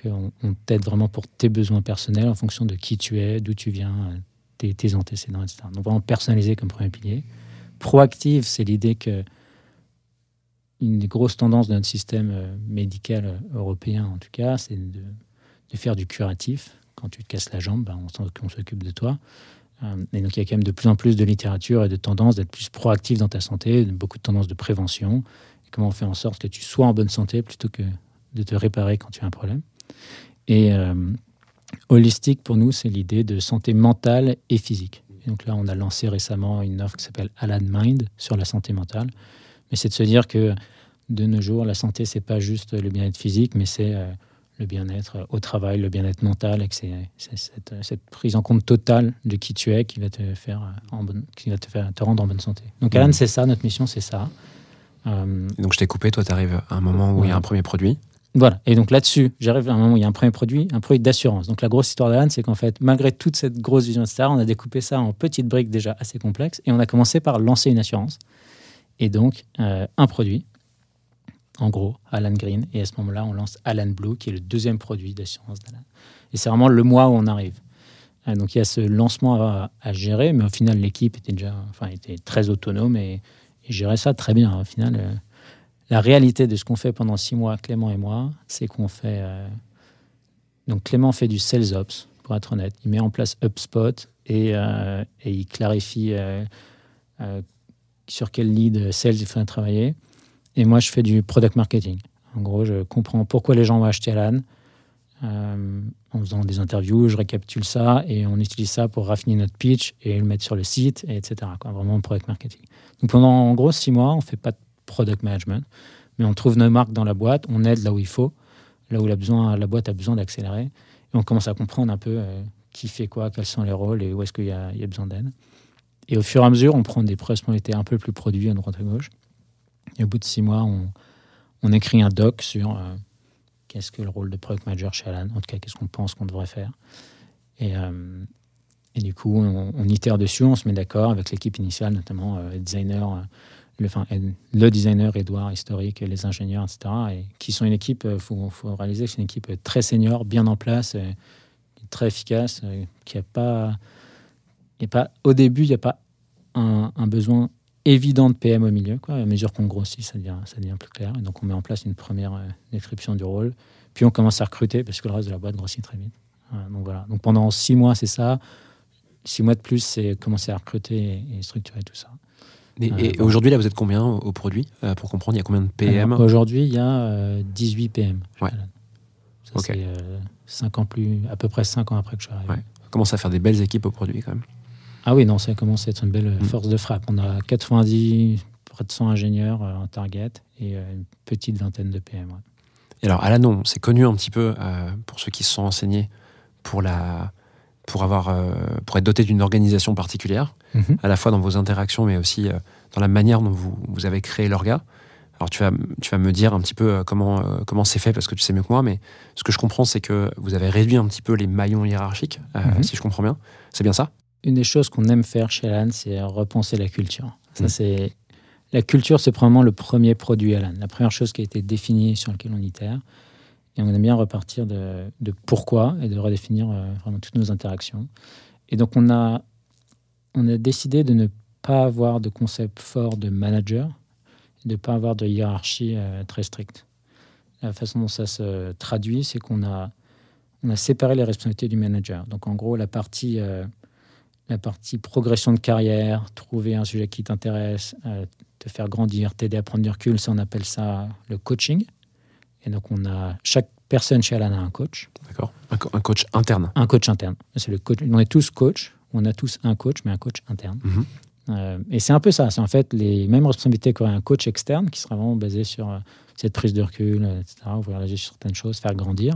Speaker 3: qu'on on t'aide vraiment pour tes besoins personnels en fonction de qui tu es, d'où tu viens, tes, tes antécédents, etc. Donc vraiment personnalisé comme premier pilier. Proactive, c'est l'idée que une des grosses tendances de notre système euh, médical euh, européen, en tout cas, c'est de, faire du curatif. Quand tu te casses la jambe, ben, on s'occupe de toi. Euh, Et donc, il y a quand même de plus en plus de littérature et de tendances d'être plus proactif dans ta santé, beaucoup de tendances de prévention. Comment on fait en sorte que tu sois en bonne santé plutôt que de te réparer quand tu as un problème. Et holistique, pour nous, c'est l'idée de santé mentale et physique. Donc là, on a lancé récemment une offre qui s'appelle Alan Mind sur la santé mentale. Mais c'est de se dire que de nos jours, la santé, c'est pas juste le bien-être physique, mais c'est euh, le bien-être au travail, le bien-être mental, et que c'est c'est cette, cette prise en compte totale de qui tu es qui va te faire, euh, en bonne, qui va te, faire, te rendre en bonne santé. Donc Alan,
Speaker 1: Mhm.
Speaker 3: c'est ça, notre mission, c'est ça. Euh,
Speaker 1: donc je t'ai coupé, toi tu arrives à un moment où il y a un premier produit.
Speaker 3: voilà. Et donc là-dessus, j'arrive à un moment où il y a un premier produit, un produit d'assurance. Donc la grosse histoire d'Alan, c'est qu'en fait, malgré toute cette grosse vision, etc., on a découpé ça en petites briques déjà assez complexes et on a commencé par lancer une assurance. Et donc, euh, un produit, en gros, Alan Green. Et à ce moment-là, on lance Alan Blue, qui est le deuxième produit d'assurance d'Alan. Et c'est vraiment le mois où on arrive. Euh, donc il y a ce lancement à, gérer, mais au final, l'équipe était déjà enfin, était très autonome et, gérait ça très bien. Au final, euh, la réalité de ce qu'on fait pendant six mois, Clément et moi, c'est qu'on fait. donc Clément fait du sales ops, pour être honnête. Il met en place HubSpot et, il clarifie sur quel lead sales il faudrait travailler. Et moi, je fais du product marketing. En gros, je comprends pourquoi les gens vont acheter Alan. euh, en faisant des interviews, je récapitule ça et on utilise ça pour raffiner notre pitch et le mettre sur le site, et etc. Vraiment product marketing. Donc pendant en gros six mois, on fait pas de product management, mais on trouve nos marques dans la boîte, on aide là où il faut, là où la, besoin, la boîte a besoin d'accélérer, et on commence à comprendre un peu euh, qui fait quoi, quels sont les rôles et où est-ce qu'il y a besoin d'aide. Et au fur et à mesure, on prend des responsabilités un peu plus produits à droite à gauche. Et au bout de six mois, on, écrit un doc sur euh, qu'est-ce que le rôle de product manager chez Alan, en tout cas, qu'est-ce qu'on pense qu'on devrait faire? Et, euh, et du coup, on, itère dessus, on se met d'accord avec l'équipe initiale, notamment euh, les designers, euh, le, designer Edouard historique, les ingénieurs, etc. Et qui sont une équipe, il faut, réaliser que c'est une équipe très senior, bien en place, très efficace, qui a pas, pas, au début, il n'y a pas un, un besoin évident de PM au milieu. Quoi. À mesure qu'on grossit, ça devient, ça devient plus clair. Et donc, on met en place une première euh, description du rôle. Puis, on commence à recruter parce que le reste de la boîte grossit très vite. Voilà, donc, voilà. Donc, pendant six mois, c'est ça. Six mois de plus, c'est commencer à recruter et, et structurer tout ça.
Speaker 1: Et,
Speaker 3: Euh,
Speaker 1: aujourd'hui, là, vous êtes combien au, produit euh, Pour comprendre, il y a combien de PM
Speaker 3: Aujourd'hui, il y a euh, 18 PM.
Speaker 1: Ouais.
Speaker 3: Ça,
Speaker 1: Ok.
Speaker 3: c'est cinq ans plus, à peu près 5 ans après que je suis arrivé.
Speaker 1: Ouais. On commence à faire des belles équipes au produit quand même.
Speaker 3: Ah oui, non, ça commence à être une belle
Speaker 1: Mm.
Speaker 3: force de frappe. On a 90, près de 100 ingénieurs euh, en target et euh, une petite vingtaine de PM. ouais.
Speaker 1: Et alors, Alanon, c'est connu un petit peu euh, pour ceux qui se sont enseignés pour, la, pour, avoir, euh, pour être doté d'une organisation particulière,
Speaker 3: Mhm.
Speaker 1: à la fois dans vos interactions, mais aussi euh, dans la manière dont vous, vous avez créé l'orga. Alors, tu vas, tu vas me dire un petit peu comment comment c'est fait, parce que tu sais mieux que moi, mais ce que je comprends, c'est que vous avez réduit un petit peu les maillons hiérarchiques,
Speaker 3: Mhm.
Speaker 1: si je comprends bien. C'est bien ça?
Speaker 3: Une des choses qu'on aime faire chez Alan, c'est repenser la culture. Ça,
Speaker 1: Mm.
Speaker 3: c'est la culture, c'est probablement le premier produit Alan, la première chose qui a été définie sur laquelle on itère. Et on aime bien repartir de, de pourquoi et de redéfinir euh, vraiment toutes nos interactions. Et donc, on a, on a décidé de ne pas avoir de concept fort de manager, de ne pas avoir de hiérarchie euh, très stricte. La façon dont ça se traduit, c'est qu'on a, on a séparé les responsabilités du manager. Donc, en gros, la partie, euh, la partie progression de carrière, trouver un sujet qui t'intéresse, euh, te faire grandir, t'aider à prendre du recul, ça, on appelle ça le coaching. Et donc, on a chaque personne chez Alan a un coach,
Speaker 1: D'accord un, co- un coach interne.
Speaker 3: un coach interne. C'est le coach. On est tous coachs, on a tous un coach, mais un coach interne.
Speaker 1: Mhm.
Speaker 3: Euh, et c'est un peu ça. C'est en fait les mêmes responsabilités qu'aurait un coach externe qui sera vraiment basé sur euh, cette prise de recul, etc., ouvrir les yeux sur certaines choses, faire grandir,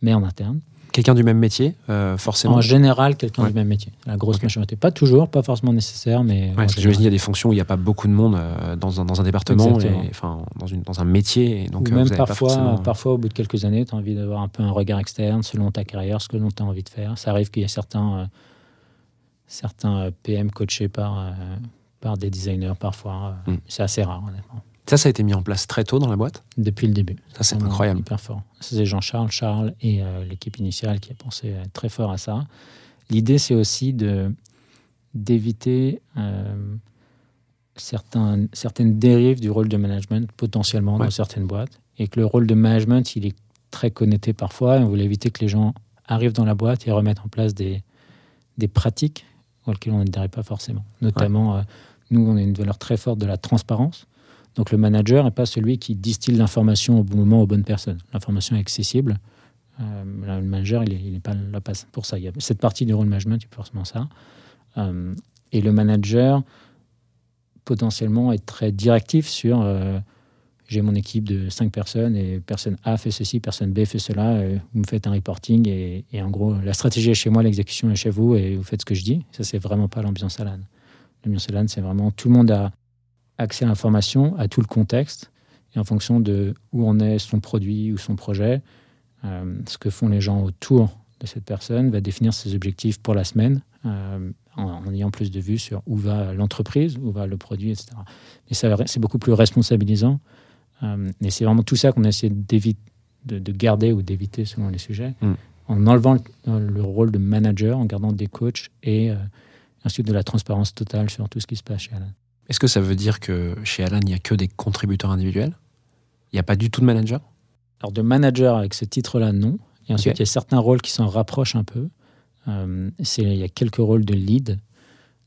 Speaker 3: mais en interne.
Speaker 1: Quelqu'un du même métier, euh, forcément.
Speaker 3: En général, quelqu'un
Speaker 1: Ouais.
Speaker 3: du même métier. La grosse majorité. Pas toujours, pas forcément nécessaire, mais.
Speaker 1: Ouais, parce que j'imagine qu'il y a des fonctions où il n'y a pas beaucoup de monde euh, dans, un, dans un département, et, enfin, dans, une, dans un métier. Et donc,
Speaker 3: Ou
Speaker 1: euh,
Speaker 3: même parfois,
Speaker 1: forcément-
Speaker 3: parfois, au bout de quelques années, tu as envie d'avoir un peu un regard externe selon ta carrière, ce que tu as envie de faire. Ça arrive qu'il y a certains, euh, certains PM coachés par, par des designers parfois.
Speaker 1: Mm.
Speaker 3: C'est assez rare, honnêtement.
Speaker 1: Ça, ça a été mis en place très tôt dans la boîte.
Speaker 3: depuis le début.
Speaker 1: Ça, c'est incroyable.
Speaker 3: Hyper fort. C'est Jean-Charles, Charles et euh, l'équipe initiale qui a pensé euh, très fort à ça. L'idée, c'est aussi de d'éviter euh, certains, certaines dérives du rôle de management potentiellement
Speaker 1: Ouais.
Speaker 3: dans certaines boîtes. Et que le rôle de management, il est très connecté parfois. Et on voulait éviter que les gens arrivent dans la boîte et remettent en place des, des pratiques auxquelles on n'adhérait pas forcément. Notamment, euh, nous, on a une valeur très forte de la transparence. Donc le manager n'est pas celui qui distille l'information au bon moment aux bonnes personnes. L'information est accessible. Euh, le manager, il n'est pas là pour ça. Cette partie du rôle management, a forcément ça. Euh, et le manager, potentiellement, est très directif sur euh, j'ai mon équipe de cinq personnes et personne A fait ceci, personne B fait cela. vous me faites un reporting et, et en gros, la stratégie est chez moi, l'exécution est chez vous et vous faites ce que je dis. Ça, c'est vraiment pas l'ambiance Alan. L'ambiance Alan, c'est vraiment tout le monde a accès à l'information, à tout le contexte, et en fonction de où en est son produit ou son projet, euh, ce que font les gens autour de cette personne va définir ses objectifs pour la semaine, euh, en, en ayant plus de vues sur où va l'entreprise, où va le produit, etc. Mais ça, c'est beaucoup plus responsabilisant. Euh, et c'est vraiment tout ça qu'on a essayé d'éviter, de, de garder ou d'éviter selon les sujets,
Speaker 1: Mm.
Speaker 3: en enlevant le, le rôle de manager, en gardant des coachs et euh, ensuite de la transparence totale sur tout ce qui se passe chez Alan.
Speaker 1: Est-ce que ça veut dire que chez Alan, il n'y a que des contributeurs individuels? Il n'y a pas du tout de manager?
Speaker 3: Alors, de manager avec ce titre-là, non. Et ensuite, il y a certains rôles qui s'en rapprochent un peu. Euh, il y a quelques rôles de lead.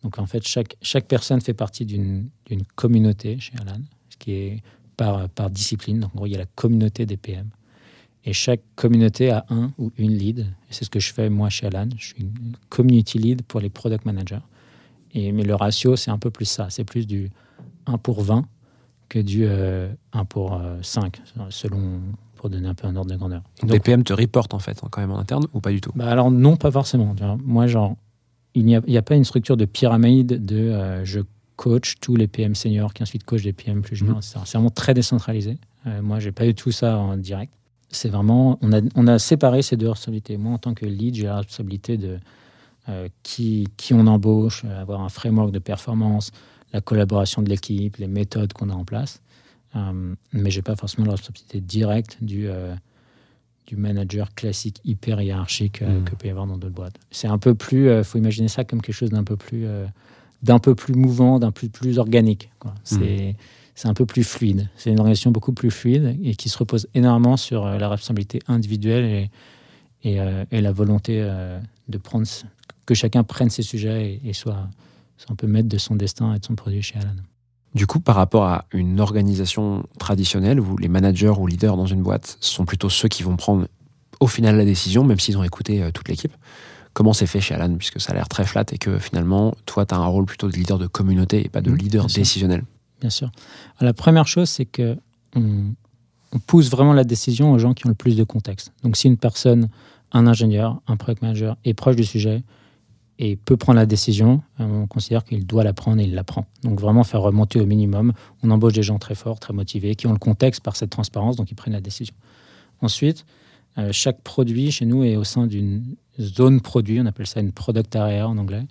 Speaker 3: Donc, en fait, chaque, chaque personne fait partie d'une communauté chez Alan, ce qui est par, par discipline. Donc, en gros, il y a la communauté des PM. Et chaque communauté a un ou une lead. Et c'est ce que je fais, moi, chez Alan. Je suis une community lead pour les product managers. Et, mais le ratio, c'est un peu plus ça. C'est plus du 1 pour 20 que du euh, 1 pour euh, 5, selon, pour donner un peu un ordre de grandeur.
Speaker 1: Donc, les PM te reportent en fait, quand même en interne, ou pas du tout?
Speaker 3: Bah alors non, pas forcément. Moi, genre, il n'y a, a pas une structure de pyramide de euh, je coach tous les PM seniors qui ensuite coach des PM plus juniors, etc. C'est vraiment très décentralisé. Euh, moi, j'ai pas eu tout ça en direct. C'est vraiment, on a, on a séparé ces deux responsabilités. Moi, en tant que lead, j'ai la responsabilité de qui, qui on embauche, euh, avoir un framework de performance, la collaboration de l'équipe, les méthodes qu'on a en place. Euh, mais j'ai pas forcément la responsabilité directe du, euh, du manager classique hyper hiérarchique euh,
Speaker 1: Mhm.
Speaker 3: que peut y avoir dans d'autres boîtes. C'est un peu plus, il faut imaginer ça comme quelque chose d'un peu plus, euh, d'un peu plus mouvant, d'un plus, plus organique. quoi. C'est c'est un peu plus fluide. C'est une organisation beaucoup plus fluide et qui se repose énormément sur euh, la responsabilité individuelle et, et, euh, et la volonté euh, de prendre, que chacun prenne ses sujets et, et soit, soit un peu maître de son destin et de son produit chez Alan.
Speaker 1: Du coup, par rapport à une organisation traditionnelle où les managers ou leaders dans une boîte sont plutôt ceux qui vont prendre au final la décision, même s'ils ont écouté euh, toute l'équipe, comment c'est fait chez Alan Puisque ça a l'air très flat et que finalement, toi, tu as un rôle plutôt de leader de communauté et pas de
Speaker 3: Mhm,
Speaker 1: leader
Speaker 3: bien sûr.
Speaker 1: décisionnel.
Speaker 3: Bien sûr. Alors, la première chose, c'est que on, on pousse vraiment la décision aux gens qui ont le plus de contexte. Donc, si une personne, un ingénieur, un project manager est proche du sujet et peut prendre la décision, euh, on considère qu'il doit la prendre et il la prend. Donc, vraiment faire remonter au minimum. On embauche des gens très forts, très motivés, qui ont le contexte par cette transparence, donc ils prennent la décision. Ensuite, euh, chaque produit chez nous est au sein d'une zone produit, on appelle ça une product area en anglais.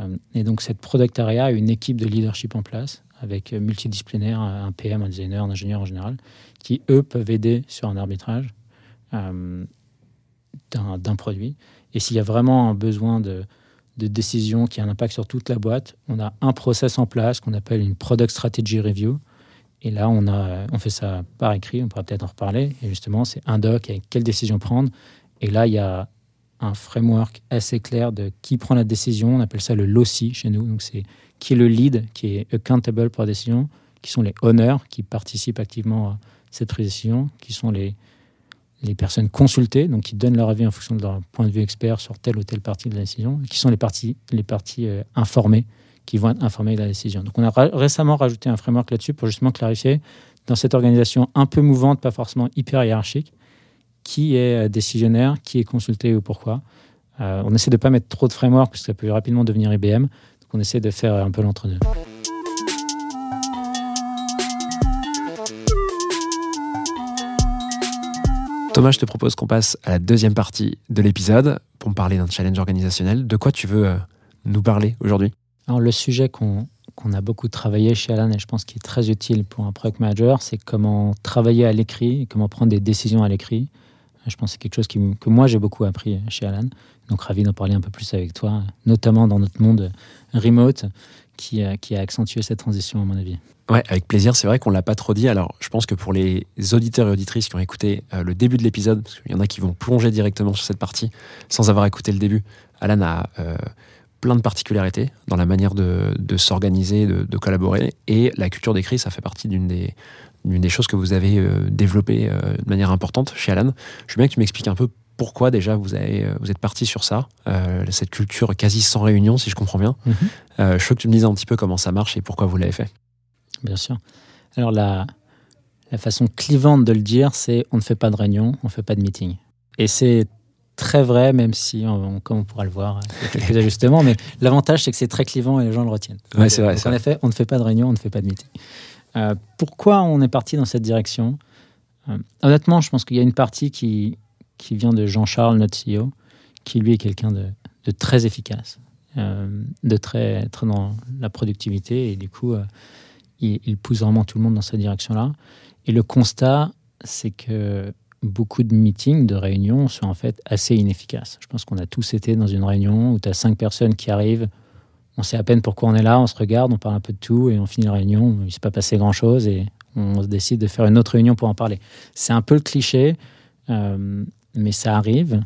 Speaker 3: Euh, Et donc, cette product area a une équipe de leadership en place, avec euh, multidisciplinaire, un PM, un designer, un ingénieur en général, qui, eux, peuvent aider sur un arbitrage d'un produit. Et s'il y a vraiment un besoin de, de décision qui a un impact sur toute la boîte, on a un process en place qu'on appelle une Product Strategy Review. Et là, on, a, on fait ça par écrit, on pourra peut-être en reparler. Et justement, c'est un doc avec quelle décision prendre. Et là, il y a un framework assez clair de qui prend la décision. On appelle ça le LOCI chez nous. Donc, c'est qui est le lead, qui est accountable pour la décision, qui sont les owners, qui participent activement à cette décision, qui sont les, les personnes consultées, donc qui donnent leur avis en fonction de leur point de vue expert sur telle ou telle partie de la décision, qui sont les parties, les parties euh, informées, qui vont être informées de la décision. Donc, on a récemment rajouté un framework là-dessus pour justement clarifier, dans cette organisation un peu mouvante, pas forcément hyper hiérarchique, qui est euh, décisionnaire, qui est consulté ou pourquoi. Euh, on essaie de ne pas mettre trop de framework parce que ça peut rapidement devenir IBM. Donc on essaie de faire un peu l'entre-deux.
Speaker 1: Thomas, je te propose qu'on passe à la deuxième partie de l'épisode pour me parler d'un challenge organisationnel. De quoi tu veux euh, nous parler aujourd'hui?
Speaker 3: Le sujet qu'on a beaucoup travaillé chez Alan et je pense qui est très utile pour un product manager, c'est comment travailler à l'écrit, comment prendre des décisions à l'écrit. Je pense que c'est quelque chose que moi j'ai beaucoup appris chez Alan. Donc ravi d'en parler un peu plus avec toi, notamment dans notre monde remote qui, a- accentué cette transition à mon avis.
Speaker 1: Ouais, avec plaisir. C'est vrai qu'on l'a pas trop dit. Alors, je pense que pour les auditeurs et auditrices qui ont écouté euh, le début de l'épisode, parce qu'il y en a qui vont plonger directement sur cette partie sans avoir écouté le début, Alan a euh, plein de particularités dans la manière de, s'organiser, de, collaborer. Et la culture d'écrit, ça fait partie d'une des, d'une des choses que vous avez euh, développées euh, de manière importante chez Alan. Je veux bien que tu m'expliques un peu pourquoi déjà vous, avez, euh, vous êtes parti sur ça, euh, cette culture quasi sans réunion, si je comprends bien.
Speaker 3: Mhm.
Speaker 1: Euh, je veux que tu me dises un petit peu comment ça marche et pourquoi vous l'avez fait.
Speaker 3: Bien sûr. Alors la, la façon clivante de le dire, c'est on ne fait pas de réunion, on ne fait pas de meeting. Et c'est très vrai, même si, on- comme on pourra le voir, il y a quelques (laughs) ajustements, mais l'avantage, c'est que c'est très clivant et les gens le retiennent.
Speaker 1: Ouais, c'est vrai,
Speaker 3: Donc, en
Speaker 1: vrai.
Speaker 3: effet, on ne fait pas de réunion, on ne fait pas de meeting. Euh, pourquoi on est parti dans cette direction? Euh, Honnêtement, je pense qu'il y a une partie qui, qui vient de Jean-Charles, notre CEO, qui lui est quelqu'un de, très efficace, euh, de très, très dans la productivité, et du coup, euh, il, pousse vraiment tout le monde dans cette direction-là. Et le constat, c'est que beaucoup de meetings, de réunions sont en fait assez inefficaces. Je pense qu'on a tous été dans une réunion où tu as cinq personnes qui arrivent, on sait à peine pourquoi on est là, on se regarde, on parle un peu de tout et on finit la réunion, il ne s'est pas passé grand-chose et on décide de faire une autre réunion pour en parler. C'est un peu le cliché, euh, mais ça arrive.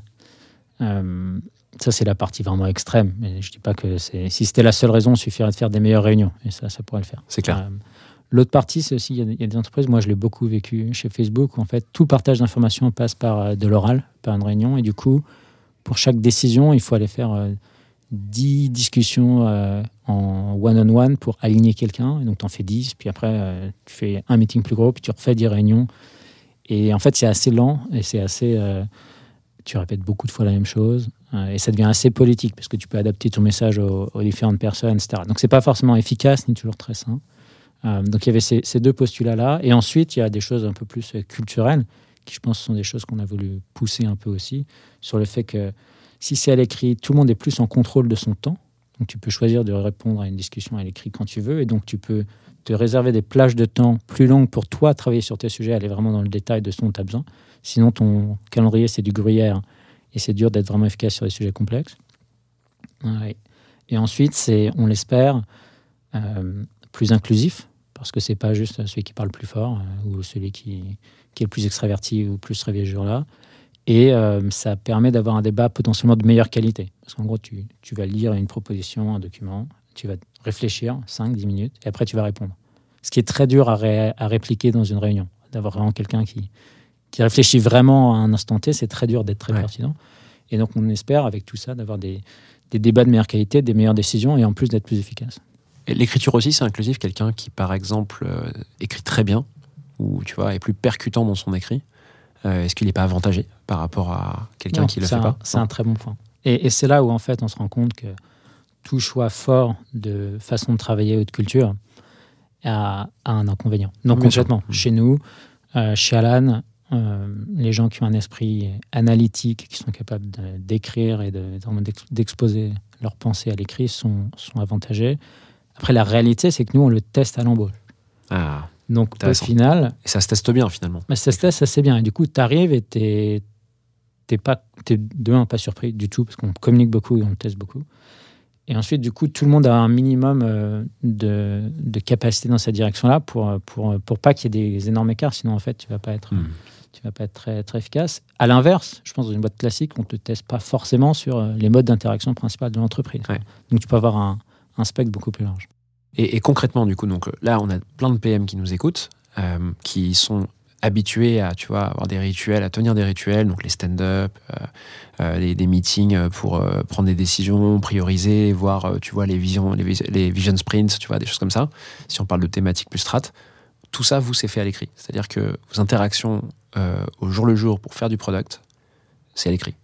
Speaker 3: Euh, ça, c'est la partie vraiment extrême. Mais je dis pas que. Si c'était la seule raison, il suffirait de faire des meilleures réunions. Et ça, ça pourrait le faire.
Speaker 1: C'est clair.
Speaker 3: Euh, L'autre partie, c'est aussi, il y, a des- il y a des entreprises, moi je l'ai beaucoup vécu chez Facebook, où en fait tout partage d'informations passe par euh, de l'oral, par une réunion, et du coup, pour chaque décision, il faut aller faire euh, 10 discussions euh, en one-on-one pour aligner quelqu'un, et donc tu en fais 10, puis après euh, tu fais un meeting plus gros, puis tu refais 10 réunions, et en fait c'est assez lent, et c'est assez... euh, tu répètes beaucoup de fois la même chose, euh, et ça devient assez politique, parce que tu peux adapter ton message aux, différentes personnes, etc. Donc c'est pas forcément efficace, ni toujours très sain. Euh, donc il y avait ces, deux postulats-là. Et ensuite, il y a des choses un peu plus culturelles, qui je pense sont des choses qu'on a voulu pousser un peu aussi, sur le fait que si c'est à l'écrit, tout le monde est plus en contrôle de son temps. Donc tu peux choisir de répondre à une discussion à l'écrit quand tu veux. Et donc tu peux te réserver des plages de temps plus longues pour toi travailler sur tes sujets, aller vraiment dans le détail de ce dont tu as besoin. Sinon, ton calendrier, c'est du gruyère. Et c'est dur d'être vraiment efficace sur des sujets complexes. Et ensuite, c'est, on l'espère, euh, plus inclusif, parce que c'est pas juste celui qui parle plus fort euh, ou celui qui, qui est le plus extraverti ou plus réveillé ce jour-là. Et euh, ça permet d'avoir un débat potentiellement de meilleure qualité. Parce qu'en gros, tu, tu vas lire une proposition, un document, tu vas réfléchir 5-10 minutes, et après tu vas répondre. Ce qui est très dur à, ré- à répliquer dans une réunion. D'avoir vraiment quelqu'un qui, qui réfléchit vraiment à un instant T, c'est très dur d'être très
Speaker 1: Ouais.
Speaker 3: pertinent. Et donc on espère avec tout ça d'avoir des, des débats de meilleure qualité, des meilleures décisions, et en plus d'être plus efficace.
Speaker 1: L'écriture aussi, c'est inclusif. Quelqu'un qui, par exemple, euh, écrit très bien, ou tu vois, est plus percutant dans son écrit. euh, Est-ce qu'il n'est pas avantagé par rapport à quelqu'un qui le
Speaker 3: c'est
Speaker 1: fait
Speaker 3: un-
Speaker 1: pas?
Speaker 3: C'est un très bon point. Et, et c'est là où en fait on se rend compte que tout choix fort de façon de travailler ou de culture a un inconvénient. Donc
Speaker 1: sûr.
Speaker 3: complètement.
Speaker 1: Mm.
Speaker 3: Chez nous, euh, chez Alan, euh, les gens qui ont un esprit analytique, qui sont capables de- d'écrire et de- d'exposer leurs pensées à l'écrit sont, sont avantagés. Après, la réalité, c'est que nous, on le teste à l'embauche.
Speaker 1: Ah,
Speaker 3: Donc, au final,
Speaker 1: et ça se teste bien finalement.
Speaker 3: mais ça se teste assez bien. Et du coup, tu arrives et tu n'es pas, t'es de un, pas surpris du tout, parce qu'on communique beaucoup et on le teste beaucoup. Et ensuite, du coup, tout le monde a un minimum euh, de, de capacité dans cette direction-là pour, pour, pour pas qu'il y ait des énormes écarts. Sinon, en fait, tu vas pas être,
Speaker 1: Hmm.
Speaker 3: tu vas pas être très, très efficace. À l'inverse, je pense dans une boîte classique, on ne te teste pas forcément sur euh, les modes d'interaction principales de l'entreprise.
Speaker 1: Ouais.
Speaker 3: Donc, tu peux avoir un, un spectre beaucoup plus large.
Speaker 1: Et, et concrètement, du coup, donc euh, là, on a plein de PM qui nous écoutent, euh, qui sont habitués à, tu vois, avoir des rituels, à tenir des rituels, donc les stand-up, euh, euh, les- des meetings euh, pour euh, prendre des décisions, prioriser, voir, euh, tu vois, les visions, les, vis- les vision sprints, tu vois, des choses comme ça. Si on parle de thématiques plus strat, tout ça, vous, c'est fait à l'écrit. C'est-à-dire que vos interactions euh, au jour le jour pour faire du product, c'est à l'écrit.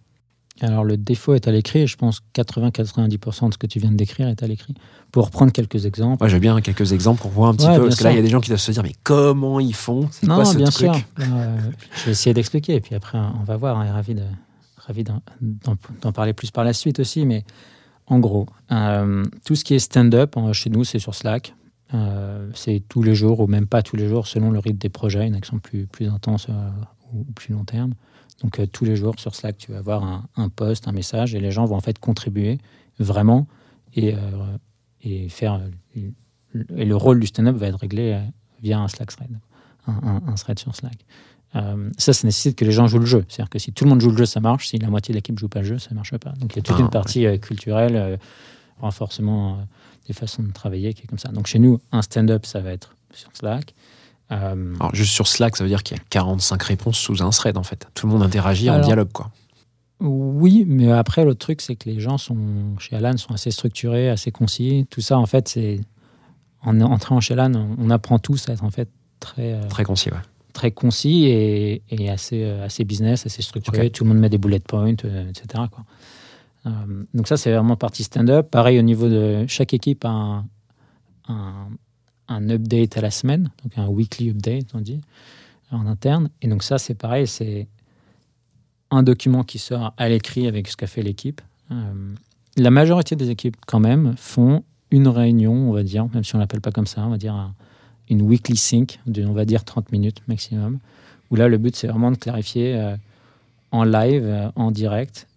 Speaker 3: Alors, le défaut est à l'écrit, et je pense 80-90% de ce que tu viens de décrire est à l'écrit. Pour prendre quelques exemples.
Speaker 1: J'ai bien quelques exemples pour voir un petit
Speaker 3: Ouais,
Speaker 1: peu, parce que là, il y a des gens qui doivent se dire, mais comment ils font? C'est
Speaker 3: non,
Speaker 1: quoi ce
Speaker 3: bien
Speaker 1: truc?
Speaker 3: sûr. Euh, je vais essayer d'expliquer, et puis après, on va voir. On est ravi de- ravi d'en- parler plus par la suite aussi. Mais En gros, euh, tout ce qui est stand-up euh, chez nous, c'est sur Slack. Euh, c'est tous les jours ou même pas tous les jours selon le rythme des projets, une action plus, plus intense ou plus long terme. Donc euh, tous les jours sur Slack, tu vas avoir un, un post, un message et les gens vont en fait contribuer vraiment et, euh, et faire. euh, Et le rôle du stand-up va être réglé via un Slack thread, un, un- un thread sur Slack. Euh, ça, ça nécessite que les gens jouent le jeu. C'est-à-dire que si tout le monde joue le jeu, ça marche. Si la moitié de l'équipe joue pas le jeu, ça ne marche pas. Donc il y a toute
Speaker 1: Ah,
Speaker 3: une partie culturelle, renforcement des façons de travailler qui est comme ça. Donc chez nous, un stand-up, ça va être sur Slack. Euh,
Speaker 1: Alors, juste sur Slack, ça veut dire qu'il y a 45 réponses sous un thread, en fait. Tout le monde interagit en
Speaker 3: Alors-
Speaker 1: dialogue, quoi.
Speaker 3: Oui, mais après, l'autre truc, c'est que les gens sont, chez Alan sont assez structurés, assez concis. Tout ça, en fait, c'est. En entrant chez Alan, on, apprend tous à être en fait très, euh,
Speaker 1: Très concis, ouais.
Speaker 3: très concis et, et assez, euh, assez business, assez structuré. Tout le monde met des bullet points, euh, etc. Quoi. Euh, donc, ça, c'est vraiment partie stand-up. Pareil, au niveau de chaque équipe, a un, un, un update à la semaine, donc un weekly update, on dit, en interne. Et donc, ça, c'est pareil, c'est un document qui sort à l'écrit avec ce qu'a fait l'équipe. Euh, la majorité des équipes, quand même, font une réunion, on va dire, même si on l'appelle pas comme ça, on va dire un- une weekly sync on va dire, 30 minutes maximum, où là, le but, c'est vraiment de clarifier euh, en live, euh, en direct,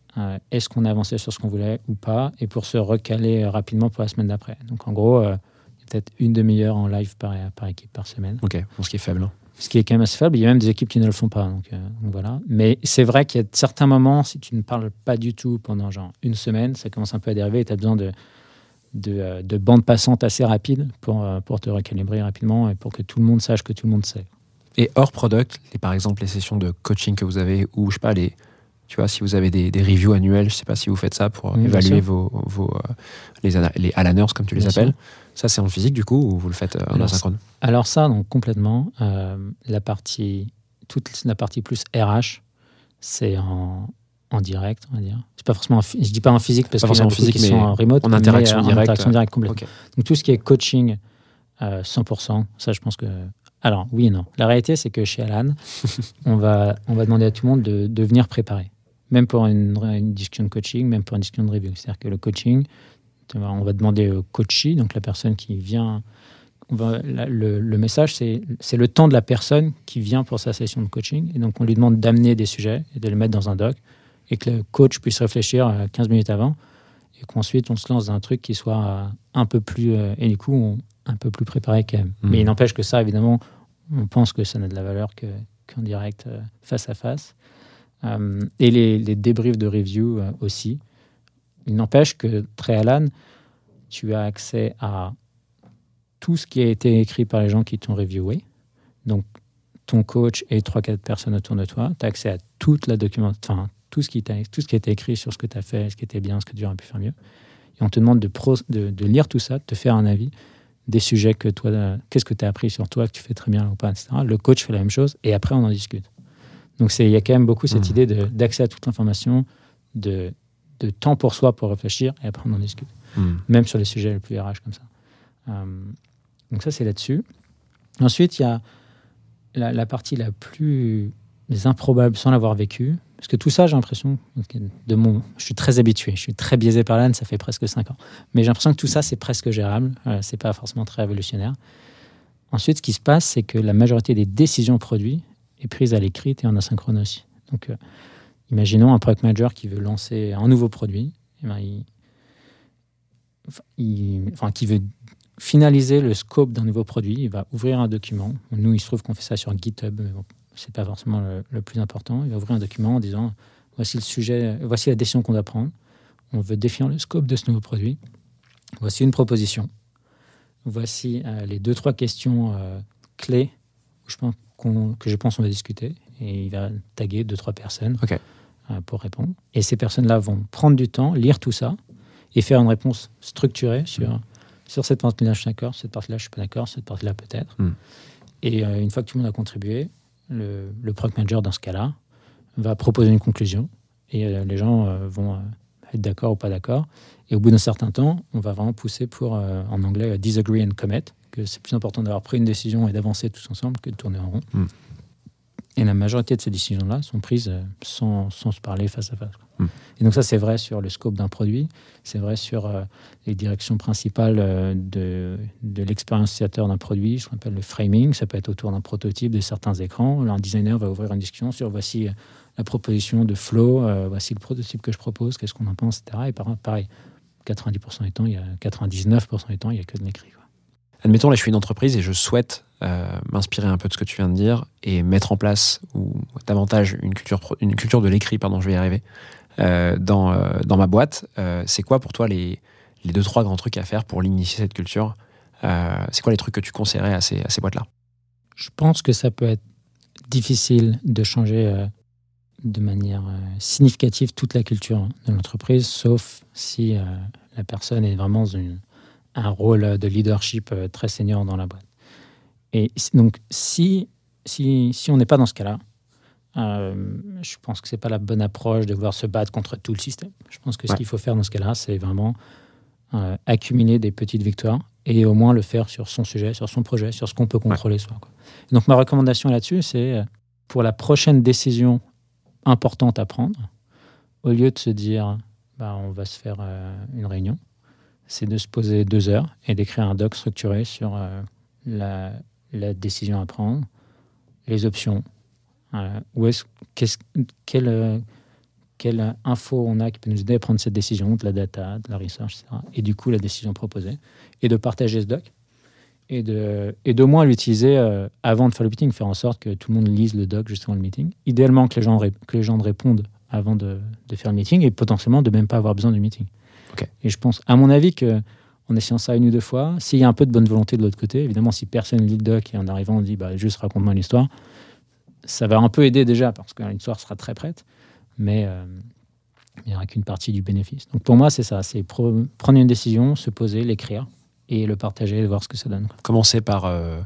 Speaker 3: est-ce qu'on a avancé sur ce qu'on voulait ou pas, et pour se recaler rapidement pour la semaine d'après. Donc, en gros, peut-être une demi-heure en live par, par équipe par semaine
Speaker 1: Ok, bon, ce qui est faible. hein.
Speaker 3: ce qui est quand même assez faible. Il y a même des équipes qui ne le font pas. Donc, euh, donc voilà. Mais c'est vrai qu'il y a certains moments, si tu ne parles pas du tout pendant genre une semaine, ça commence un peu à dériver et tu as besoin de, de, euh, de bandes passantes assez rapides pour, euh, pour te recalibrer rapidement et pour que tout le monde sache que tout le monde sait.
Speaker 1: Et hors product, les, par exemple, les sessions de coaching que vous avez, ou je sais pas, les, tu vois, si vous avez des, des reviews annuelles, je sais pas si vous faites ça pour
Speaker 3: Oui,
Speaker 1: évaluer vos, vos, les, les Alaners, comme tu les
Speaker 3: Bien
Speaker 1: appelles. Ça, c'est en physique, du coup, ou vous le faites euh, en
Speaker 3: Alors,
Speaker 1: asynchrone
Speaker 3: Alors ça, donc complètement, euh, la partie, toute la partie plus RH, c'est en, en direct, on va dire. C'est pas forcément, en je dis pas en physique parce
Speaker 1: Pas
Speaker 3: qu'il y en a
Speaker 1: forcément
Speaker 3: beaucoup
Speaker 1: physique,
Speaker 3: qui sont
Speaker 1: mais
Speaker 3: en remote,
Speaker 1: en
Speaker 3: mais,
Speaker 1: interaction
Speaker 3: euh, en
Speaker 1: directe,
Speaker 3: interaction directe complètement.
Speaker 1: Ok.
Speaker 3: Donc tout ce qui est coaching, euh, 100%, ça je pense que... Alors oui et non. La réalité c'est que chez Alan, (laughs) on, va, on va demander à tout le monde de, de venir préparer. Même pour une, une discussion de coaching, même pour une discussion de review. C'est-à-dire que le coaching, on va demander au coachee, donc la personne qui vient... on va- la- le, le message, c'est le temps de la personne qui vient pour sa session de coaching. Et donc on lui demande d'amener des sujets et de les mettre dans un doc et que le coach puisse réfléchir euh, 15 minutes avant et qu'ensuite on se lance dans un truc qui soit euh, un peu plus euh, et du coup on- un peu plus préparé quand même. Mais il n'empêche que ça évidemment on pense que ça n'a de la valeur que- qu'en direct euh, face à face. Euh, et les, les débriefs de review euh, aussi. Il n'empêche que très Alan, tu as accès à tout ce qui a été écrit par les gens qui t'ont reviewé. Donc ton coach et 3-4 personnes autour de toi, tu as accès à toute la document, enfin tout ce qui tout ce qui a été écrit sur ce que tu as fait, ce qui était bien, ce que tu aurais pu faire mieux. Et on te demande de, pro- de, de lire tout ça, de te faire un avis des sujets que toi, qu'est-ce que tu as appris sur toi, que tu fais très bien ou pas, etc. Le coach fait la même chose et après on en discute. Donc il y a quand même beaucoup cette
Speaker 1: Mhm.
Speaker 3: idée d'accès à toute l'information, de, de temps pour soi pour réfléchir et après on en discute
Speaker 1: Hmm.
Speaker 3: même sur les sujets les plus RH comme ça. Euh, donc ça, c'est là-dessus. Ensuite, il y a la, la partie la plus improbable sans l'avoir vécu. Parce que tout ça, j'ai l'impression, de mon, je suis très habitué, je suis très biaisé par l'âne, ça fait presque 5 ans. Mais j'ai l'impression que tout ça, c'est presque gérable, euh, c'est pas forcément très révolutionnaire. Ensuite, ce qui se passe, c'est que la majorité des décisions produits est prise à l'écrit et en asynchrone aussi. Donc, euh, imaginons un product manager qui veut lancer un nouveau produit, eh ben, il, qui veut finaliser le scope d'un nouveau produit, il va ouvrir un document. Nous, il se trouve qu'on fait ça sur GitHub, mais bon, c'est pas forcément le, plus important. Il va ouvrir un document en disant voici le sujet, voici la décision qu'on doit prendre. On veut définir le scope de ce nouveau produit. Voici une proposition. Voici euh, les deux trois questions euh, clés où je pense qu'on- que je pense on va discuter. Et il va taguer deux trois personnes. Euh, pour répondre. Et ces personnes-là vont prendre du temps, lire tout ça et faire une réponse structurée sur, sur cette partie-là, je suis d'accord, cette partie-là, je suis pas d'accord, cette partie-là, peut-être.
Speaker 1: Mm.
Speaker 3: Et euh, une fois que tout le monde a contribué, le, le product manager, dans ce cas-là, va proposer une conclusion et euh, les gens euh, vont être d'accord ou pas d'accord. Et au bout d'un certain temps, on va vraiment pousser pour, en anglais, disagree and commit, que c'est plus important d'avoir pris une décision et d'avancer tous ensemble que de tourner en rond.
Speaker 1: Mm.
Speaker 3: Et la majorité de ces décisions-là sont prises euh, sans, sans se parler face à face.
Speaker 1: Hmm.
Speaker 3: Et donc ça, c'est vrai sur le scope d'un produit, c'est vrai sur euh, les directions principales euh, de, de l'expérience utilisateur d'un produit, ce qu'on appelle le framing. Ça peut être autour d'un prototype de certains écrans. Là, un designer va ouvrir une discussion sur voici la proposition de flow, euh, voici le prototype que je propose, qu'est-ce qu'on en pense, etc. Et par- pareil, 90% du temps, il y a 99% du temps, il n'y a que de l'écrit.
Speaker 1: Admettons, là, je suis une entreprise et je souhaite m'inspirer un peu de ce que tu viens de dire et mettre en place ou davantage une culture, une culture de l'écrit, pardon, je vais y arriver, euh, dans, euh, dans ma boîte. Euh, c'est quoi pour toi les, les deux, trois grands trucs à faire pour l'initier cette culture Euh, C'est quoi les trucs que tu conseillerais à ces, boîtes-là?
Speaker 3: Je pense que ça peut être difficile de changer euh, de manière euh, significative toute la culture de l'entreprise, sauf si euh, la personne est vraiment une- un rôle de leadership euh, très senior dans la boîte. Et donc, si, si, si on n'est pas dans ce cas-là, euh, je pense que c'est pas la bonne approche de vouloir se battre contre tout le système. Je pense que ce
Speaker 1: Ouais.
Speaker 3: qu'il faut faire dans ce cas-là, c'est vraiment euh, accumuler des petites victoires et au moins le faire sur son sujet, sur son projet, sur ce qu'on peut contrôler soi. quoi. Donc ma recommandation là-dessus, c'est euh, pour la prochaine décision importante à prendre, au lieu de se dire bah, on va se faire euh, une réunion, c'est de se poser deux heures et d'écrire un doc structuré sur la, la décision à prendre, les options, euh, où est-ce, qu'est-ce, quelle, quelle info on a qui peut nous aider à prendre cette décision, de la data, de la research, etc. Et du coup, la décision proposée. Et de partager ce doc. Et de, et d'au moins l'utiliser euh, avant de faire le meeting, faire en sorte que tout le monde lise le doc juste avant le meeting. Idéalement, que les gens, que les gens répondent avant de, de faire le meeting et potentiellement de même pas avoir besoin du meeting.
Speaker 1: Ok.
Speaker 3: Et je pense, à mon avis, que en essayant ça une ou deux fois, s'il y a un peu de bonne volonté de l'autre côté, évidemment, si personne lit le doc et en arrivant, on dit bah, juste raconte-moi l'histoire, ça va un peu aider déjà parce que l'histoire sera très prête, mais euh, il n'y aura qu'une partie du bénéfice. Donc pour moi, c'est ça c'est prendre une décision, se poser, l'écrire et le partager voir ce que ça donne.
Speaker 1: Commencer par euh,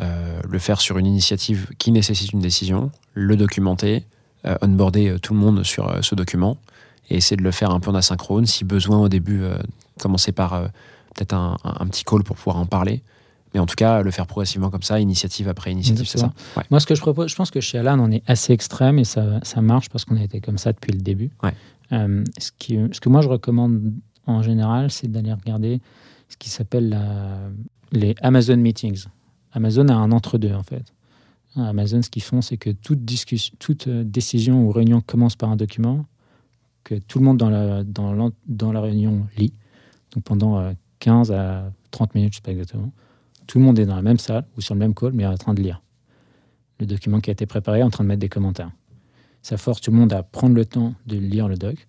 Speaker 1: euh, le faire sur une initiative qui nécessite une décision, le documenter, onboarder tout le monde sur ce document et essayer de le faire un peu en asynchrone. Si besoin au début, commencer par peut-être un, un- un petit call pour pouvoir en parler. Mais en tout cas, le faire progressivement comme ça, initiative après initiative, c'est ça. Ouais.
Speaker 3: Moi, ce que je propose, je pense que chez Alan, on est assez extrême et ça, ça marche parce qu'on a été comme ça depuis le début.
Speaker 1: Ouais.
Speaker 3: Euh, ce, qui, ce que moi, je recommande en général, c'est d'aller regarder ce qui s'appelle les Amazon Meetings. Amazon a un entre-deux, en fait. Amazon, ce qu'ils font, c'est que toute, discussion, toute euh, décision ou réunion commence par un document que tout le monde dans la, dans dans la réunion lit. Donc pendant euh, 15 à 30 minutes, je ne sais pas exactement. Tout le monde est dans la même salle ou sur le même call, mais en train de lire le document qui a été préparé, en train de mettre des commentaires. Ça force tout le monde à prendre le temps de lire le doc.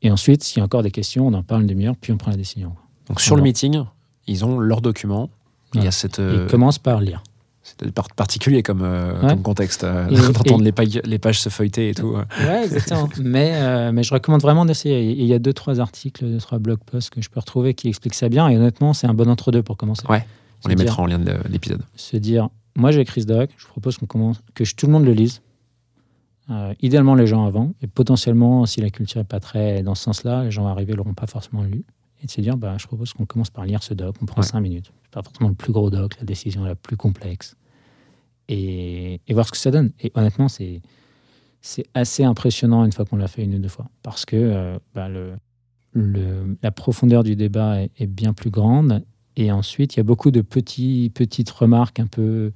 Speaker 3: Et ensuite, s'il y a encore des questions, on en parle une demi-heure, puis on prend la décision.
Speaker 1: Donc sur le meeting, ils ont leur document. Il y a cette,
Speaker 3: Et
Speaker 1: euh,
Speaker 3: il commence par lire.
Speaker 1: C'est par- particulier comme, euh,
Speaker 3: Ouais.
Speaker 1: comme contexte, euh, (laughs) d'entendre les, pages, les pages se feuilleter et tout. euh.
Speaker 3: Ouais, exactement. (laughs) mais, euh, mais je recommande vraiment d'essayer. Il y a deux, trois articles, deux, trois blog posts que je peux retrouver qui expliquent ça bien. Et honnêtement, c'est un bon entre-deux pour commencer.
Speaker 1: Ouais, On les
Speaker 3: dire-
Speaker 1: mettra en lien de l'épisode.
Speaker 3: se dire moi j'ai écrit ce doc, je propose qu'on commence, que tout le monde le lise. Euh, idéalement les gens avant, et potentiellement si la culture n'est pas très dans ce sens-là, les gens arrivés ne l'auront pas forcément lu. Et de se dire bah, je propose qu'on commence par lire ce doc, on prend
Speaker 1: Ouais.
Speaker 3: cinq minutes. Pas forcément le plus gros doc, la décision la plus complexe. Et, et voir ce que ça donne. Et honnêtement, c'est. C'est assez impressionnant une fois qu'on l'a fait une ou deux fois. Parce que euh, bah, le, le- la profondeur du débat est, est bien plus grande et ensuite, il y a beaucoup de petits, petites remarques un peu,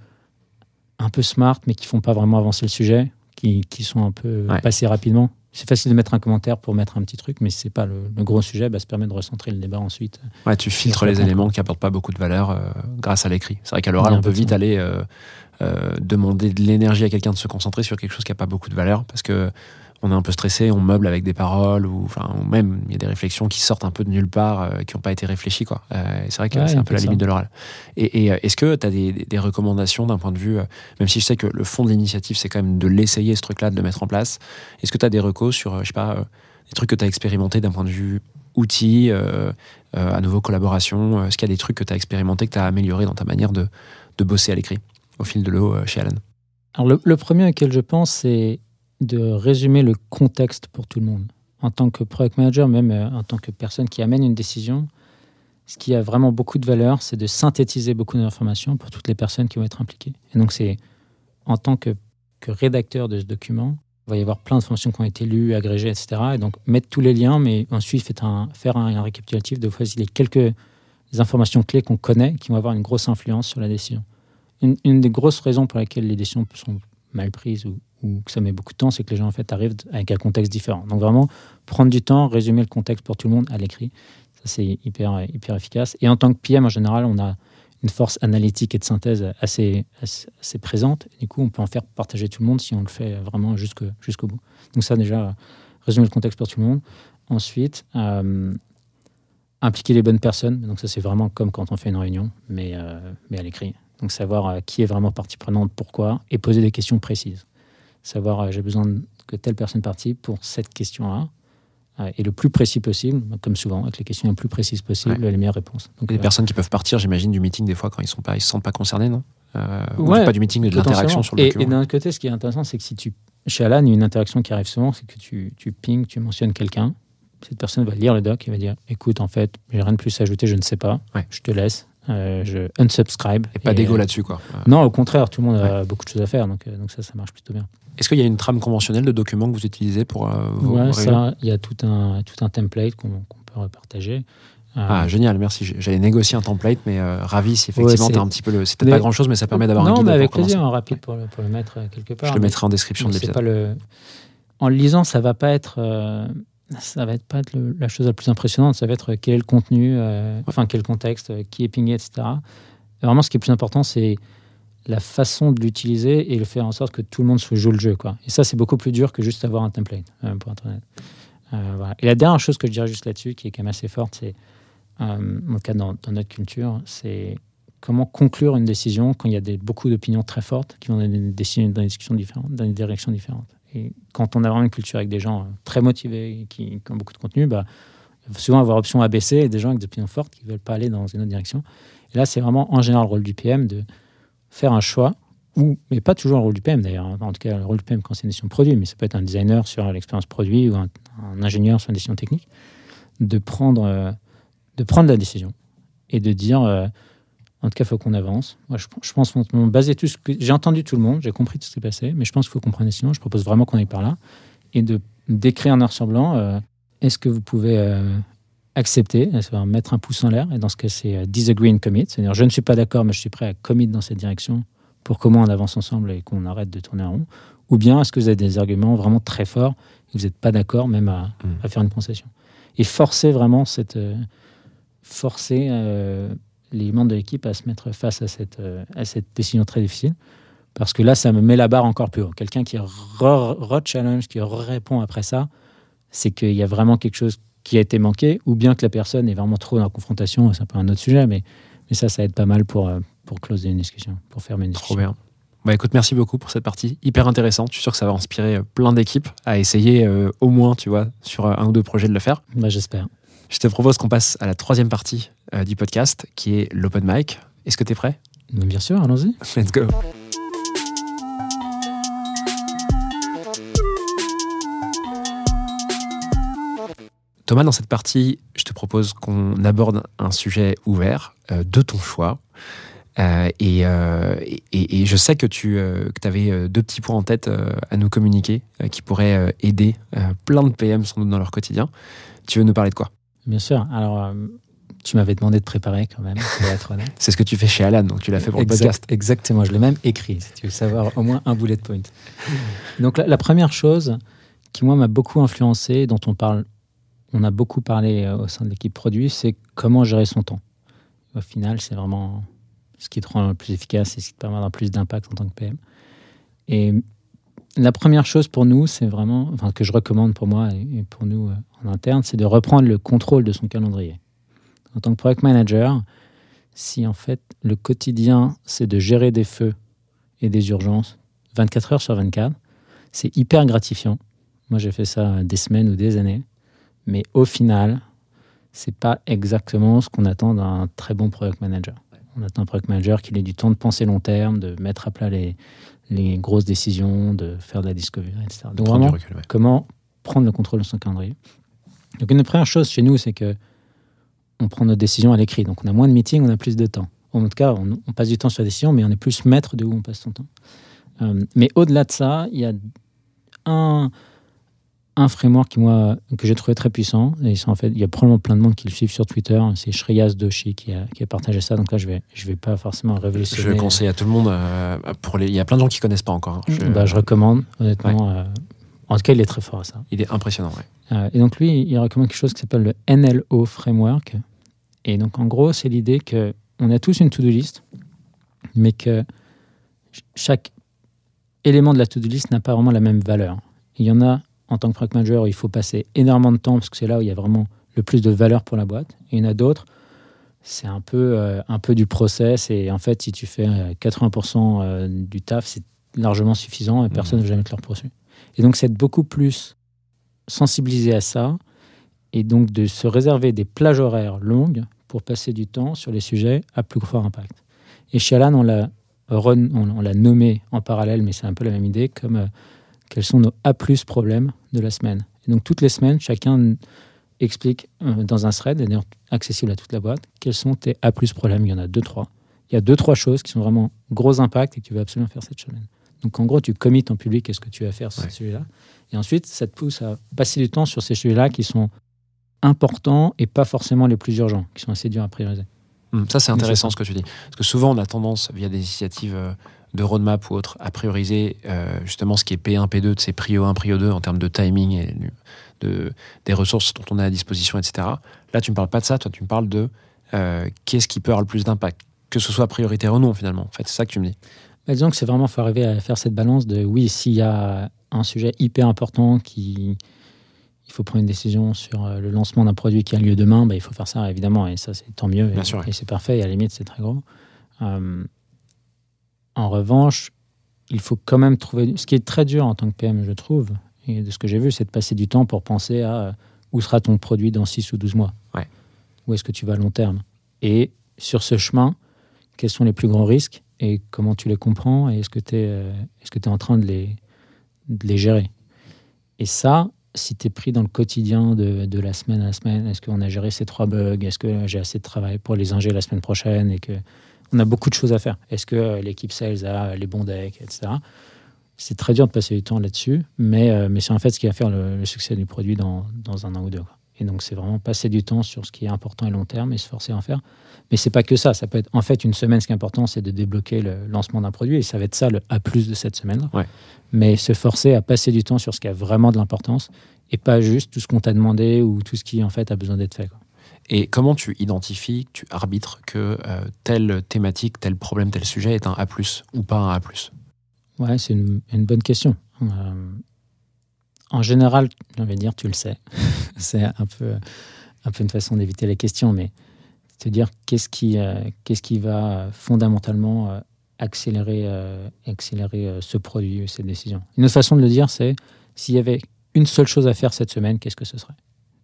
Speaker 3: un peu smart, mais qui font pas vraiment avancer le sujet, qui, qui sont un peu
Speaker 1: Ouais.
Speaker 3: passées rapidement. C'est facile de mettre un commentaire pour mettre un petit truc, mais si c'est pas le, le gros sujet, bah, ça permet de recentrer le débat ensuite.
Speaker 1: Ouais, tu filtres les éléments qui apportent pas beaucoup de valeur euh, grâce à l'écrit. C'est vrai qu'à l'oral, on peut vite aller euh, euh, demander de l'énergie à quelqu'un de se concentrer sur quelque chose qui a pas beaucoup de valeur parce que on est un peu stressé, on meuble avec des paroles ou, enfin, ou même il y a des réflexions qui sortent un peu de nulle part, euh, qui n'ont pas été réfléchies. Quoi. Euh, c'est vrai que
Speaker 3: Ouais,
Speaker 1: c'est
Speaker 3: un peu
Speaker 1: la
Speaker 3: ça.
Speaker 1: limite de l'oral. Et, et, euh, est-ce que tu as des, recommandations d'un point de vue, euh, même si je sais que le fond de l'initiative, c'est quand même de l'essayer, ce truc-là, de le mettre en place, est-ce que tu as des recos sur, je sais pas, des trucs que tu as expérimenté d'un point de vue outils, à nouveau collaboration Est-ce qu'il y a des trucs que tu as expérimenté, que tu as amélioré dans ta manière de, de bosser à l'écrit au fil de l'eau chez Alan?
Speaker 3: Alors, le, le premier auquel je pense, c'est de résumer le contexte pour tout le monde. En tant que product manager, même euh, en tant que personne qui amène une décision, ce qui a vraiment beaucoup de valeur, c'est de synthétiser beaucoup d'informations pour toutes les personnes qui vont être impliquées. Et donc, c'est en tant que que rédacteur de ce document. Il va y avoir plein d'informations qui ont été lues, agrégées, etc. Et donc mettre tous les liens, mais ensuite faites un, faire un, un récapitulatif de voici quelques informations clés qu'on connaît qui vont avoir une grosse influence sur la décision. Une, une des grosses raisons pour lesquelles les décisions sont mal prises ou, ou que ça met beaucoup de temps, c'est que les gens en fait arrivent avec un contexte différent. Donc vraiment prendre du temps, résumer le contexte pour tout le monde à l'écrit, ça c'est hyper hyper efficace. Et en tant que PM en général, on a une force analytique et de synthèse assez, assez, présente. Du coup, on peut en faire partager tout le monde si on le fait vraiment jusqu'au bout. Donc ça déjà, résumer le contexte pour tout le monde. Ensuite, euh, impliquer les bonnes personnes. Donc ça, c'est vraiment comme quand on fait une réunion, mais, euh, mais à l'écrit. Donc savoir euh, qui est vraiment partie prenante, pourquoi, et poser des questions précises. Savoir, euh, j'ai besoin que telle personne participe pour cette question-là, euh, et le plus précis possible, comme souvent, avec les questions les plus précises possibles, les meilleures réponses. Donc,
Speaker 1: des
Speaker 3: euh,
Speaker 1: personnes qui peuvent partir, j'imagine, du meeting des fois quand ils sont pas, se sentent pas concernés, non? Euh, ou
Speaker 3: Ouais,
Speaker 1: Pas du meeting, mais de l'interaction sur le
Speaker 3: Et, et
Speaker 1: document.
Speaker 3: d'un autre côté, ce qui est intéressant, c'est que si tu. Chez Alan, il y a une interaction qui arrive souvent, c'est que tu, tu pings, tu mentionnes quelqu'un. Cette personne va lire le doc et va dire Écoute, en fait, j'ai rien de plus à ajouter, je ne sais pas.
Speaker 1: Ouais.
Speaker 3: Je te laisse. Euh, je unsubscribe.
Speaker 1: Et pas d'ego
Speaker 3: euh,
Speaker 1: là-dessus, quoi.
Speaker 3: Non, au contraire, tout le monde a beaucoup de choses à faire. Donc, euh, donc ça, ça marche plutôt bien.
Speaker 1: Est-ce qu'il y a une trame conventionnelle de documents que vous utilisez pour euh, vos
Speaker 3: Ouais,
Speaker 1: réunions
Speaker 3: ça, il y a tout un, tout un template qu'on peut repartager. Euh,
Speaker 1: Ah, génial, merci. J'allais négocier un template, mais euh, ravi si effectivement
Speaker 3: Ouais,
Speaker 1: un petit peu le. C'est peut-être
Speaker 3: Mais-
Speaker 1: pas grand chose, mais ça permet d'avoir un
Speaker 3: non,
Speaker 1: guide
Speaker 3: mais avec plaisir, un rapide pour le, pour le mettre quelque part.
Speaker 1: Je le mettrai en description
Speaker 3: Mais
Speaker 1: de l'épisode.
Speaker 3: le... En le lisant, ça va pas être, ça va être pas être le- la chose la plus impressionnante. Ça va être quel est le contenu, euh, enfin quel contexte, euh, qui est pingé, etc. Et vraiment, ce qui est plus important, c'est la façon de l'utiliser et le faire en sorte que tout le monde se joue le jeu. Quoi. Et ça, c'est beaucoup plus dur que juste avoir un template, euh, pour. Euh, voilà. Et la dernière chose que je dirais juste là-dessus, qui est quand même assez forte, c'est, en tout cas dans, dans notre culture, c'est comment conclure une décision quand il y a des, beaucoup d'opinions très fortes qui vont dans des, décisions, dans des discussions différentes, dans des directions différentes. Et quand on a vraiment une culture avec des gens euh, très motivés, qui, qui ont beaucoup de contenu, bah, souvent avoir option ABC et des gens avec des opinions fortes qui ne veulent pas aller dans une autre direction. Et là, c'est vraiment en général le rôle du PM de faire un choix, ou, mais pas toujours le rôle du PM d'ailleurs, hein. en tout cas le rôle du PM quand c'est une décision produit, mais ça peut être un designer sur l'expérience produit ou un, un ingénieur sur une décision technique, de prendre, euh, de prendre la décision et de dire, euh, en tout cas, il faut qu'on avance. Moi, je, je pense qu'on basé tout ce que j'ai entendu tout le monde, j'ai compris tout ce qui s'est passé, mais je pense qu'il faut qu'on prenne décision. Je propose vraiment qu'on aille par là et de d'écrire noir sur blanc. euh, Est-ce que vous pouvez euh, accepter, c'est-à-dire mettre un pouce en l'air? Et dans ce cas, c'est euh, disagree and commit, c'est-à-dire je ne suis pas d'accord, mais je suis prêt à commit dans cette direction pour comment on avance ensemble et qu'on arrête de tourner en rond. Ou bien est-ce que vous avez des arguments vraiment très forts et vous n'êtes pas d'accord même à,
Speaker 1: Mm.
Speaker 3: à faire une concession? Et forcer vraiment cette forcer les membres de l'équipe à se mettre face à cette, euh, à cette décision très difficile. Parce que là, ça me met la barre encore plus haut. Quelqu'un qui re- re-challenge, qui répond après ça, c'est qu'il y a vraiment quelque chose qui a été manqué, ou bien que la personne est vraiment trop dans la confrontation, c'est un peu un autre sujet, mais, mais ça, ça aide pas mal pour, euh, pour closer une discussion, pour fermer une
Speaker 1: Trop
Speaker 3: discussion.
Speaker 1: bien. Bah écoute, merci beaucoup pour cette partie hyper intéressante. Je suis sûr que ça va inspirer euh, plein d'équipes à essayer euh, au moins, tu vois, sur un ou deux projets de le faire.
Speaker 3: Bah, J'espère.
Speaker 1: Je te propose qu'on passe à la troisième partie euh, du podcast, qui est l'open mic. Est-ce que tu es prêt?
Speaker 3: Bien sûr, allons-y.
Speaker 1: Let's go. Thomas, dans cette partie, je te propose qu'on aborde un sujet ouvert euh, de ton choix. Euh, et, euh, et- et je sais que tu avais deux petits points en tête à nous communiquer qui pourraient aider plein de PM sans doute dans leur quotidien. Tu veux nous parler de quoi?
Speaker 3: Bien sûr. Alors, euh, tu m'avais demandé de préparer quand même, pour être honnête. (laughs)
Speaker 1: C'est ce que tu fais chez Alan, donc tu l'as fait pour le podcast.
Speaker 3: Exactement, je l'ai même écrit, si tu veux savoir au moins un bullet point. Donc la, la première chose qui, moi, m'a beaucoup influencé, dont on parle, on a beaucoup parlé euh, au sein de l'équipe produit, c'est comment gérer son temps. Au final, c'est vraiment ce qui te rend le plus efficace et ce qui te permet d'avoir plus d'impact en tant que PM. Et la première chose pour nous, c'est vraiment, enfin, que je recommande pour moi et pour nous euh, en interne, c'est de reprendre le contrôle de son calendrier. En tant que project manager, si en fait le quotidien c'est de gérer des feux et des urgences 24 heures sur 24, c'est hyper gratifiant. Moi j'ai fait ça des semaines ou des années, mais au final, c'est pas exactement ce qu'on attend d'un très bon project manager. On attend un project manager qu'il ait du temps de penser long terme, de mettre à plat les, les grosses décisions, de faire de la discovery, etc. Donc
Speaker 1: Prendre
Speaker 3: vraiment,
Speaker 1: recul, ouais.
Speaker 3: comment prendre le contrôle de son calendrier. Donc une des premières choses chez nous, c'est que on prend nos décisions à l'écrit. Donc on a moins de meetings, on a plus de temps. En tout cas, on, on passe du temps sur la décision, mais on est plus maître de où on passe son temps. Euh, mais au-delà de ça, il y a un, un framework qui, moi, que j'ai trouvé très puissant. Et en fait, il y a probablement plein de monde qui le suivent sur Twitter. C'est Shreyas Doshi qui a, qui a partagé ça. Donc là, je vais, je vais pas forcément révolutionner.
Speaker 1: Je le conseille à tout le monde. euh, pour les... Il y a plein de gens qui connaissent pas encore. hein. Je-
Speaker 3: Bah, je recommande, honnêtement. euh, en tout cas, il est très fort à ça.
Speaker 1: Il est impressionnant.
Speaker 3: Euh, et donc lui, il recommande quelque chose qui s'appelle le NLO Framework. Et donc en gros, c'est l'idée que on a tous une to-do list, mais que ch- chaque élément de la to-do list n'a pas vraiment la même valeur. Il y en a en tant que product manager il faut passer énormément de temps parce que c'est là où il y a vraiment le plus de valeur pour la boîte. Et il y en a d'autres, c'est un peu, euh, un peu du process. Et en fait, si tu fais euh, 80% euh, du taf, c'est largement suffisant et personne ne va jamais te le reprocher. Et donc, c'est être beaucoup plus sensibilisé à ça et donc de se réserver des plages horaires longues pour passer du temps sur les sujets à plus fort impact. Et chez Alan, on l'a nommé en parallèle, mais c'est un peu la même idée, comme euh, quels sont nos A plus problèmes de la semaine. Et donc toutes les semaines, chacun explique euh, dans un thread, et d'ailleurs accessible à toute la boîte, quels sont tes A plus problèmes. Il y en a deux, trois. Il y a deux, trois choses qui sont vraiment gros impact et que tu veux absolument faire cette semaine. Donc en gros, tu commites en public qu'est-ce que tu vas faire sur
Speaker 1: Ouais.
Speaker 3: ce sujet-là. Et ensuite, ça te pousse à passer du temps sur ces sujets-là qui sont importants et pas forcément les plus urgents, qui sont assez durs à prioriser.
Speaker 1: Hum, Ça, c'est intéressant ce que tu dis. Parce que souvent, on a tendance, via des initiatives euh, de roadmap ou autres, à prioriser euh, justement ce qui est P1, P2, de ces prio 1, prio 2 en termes de timing et de, des ressources dont on a à disposition, etc. Là, tu ne me parles pas de ça, toi, tu me parles de euh, qu'est-ce qui peut avoir le plus d'impact, que ce soit prioritaire ou non, finalement. En fait, c'est ça que tu me dis.
Speaker 3: Bah, disons que c'est vraiment, faut arriver à faire cette balance de oui, s'il y a un sujet hyper important qui. Il faut prendre une décision sur euh, le lancement d'un produit qui a lieu demain, bah, il faut faire ça évidemment, et ça c'est tant mieux,
Speaker 1: Bien
Speaker 3: et,
Speaker 1: sûr,
Speaker 3: et c'est parfait, et à la limite c'est très gros. Euh, en revanche, il faut quand même trouver. Ce qui est très dur en tant que PM, je trouve, et de ce que j'ai vu, c'est de passer du temps pour penser à euh, où sera ton produit dans 6 ou 12 mois.
Speaker 1: Ouais.
Speaker 3: Où est-ce que tu vas à long terme? Et sur ce chemin, quels sont les plus grands risques et comment tu les comprends et est-ce que tu es, est-ce que tu es en train de les, de les gérer? Et ça, si tu es pris dans le quotidien de, de la semaine à la semaine, est-ce qu'on a géré ces trois bugs? Est-ce que j'ai assez de travail pour les ingérer la semaine prochaine et que on a beaucoup de choses à faire Est-ce que euh, l'équipe sales a les bons decks, etc. C'est très dur de passer du temps là-dessus, mais, euh, mais c'est en fait ce qui va faire le, le succès du produit dans, dans un an ou deux. quoi. Et donc, c'est vraiment passer du temps sur ce qui est important et long terme et se forcer à en faire. Mais c'est pas que ça. Ça peut être en fait une semaine. Ce qui est important, c'est de débloquer le lancement d'un produit et ça va être ça le A plus de cette semaine.
Speaker 1: Ouais.
Speaker 3: Mais se forcer à passer du temps sur ce qui a vraiment de l'importance et pas juste tout ce qu'on t'a demandé ou tout ce qui en fait a besoin d'être fait. quoi.
Speaker 1: Et comment tu identifies, tu arbitres que euh, telle thématique, tel problème, tel sujet est un A+, ou pas un A+.
Speaker 3: Ouais, c'est une, bonne question. Euh, en général, envie de dire, tu le sais. (laughs) c'est un peu, un peu une façon d'éviter la question, mais te dire qu'est-ce qui, euh, qu'est-ce qui va fondamentalement accélérer, accélérer ce produit, cette décision. Une autre façon de le dire, c'est s'il y avait une seule chose à faire cette semaine, qu'est-ce que ce serait?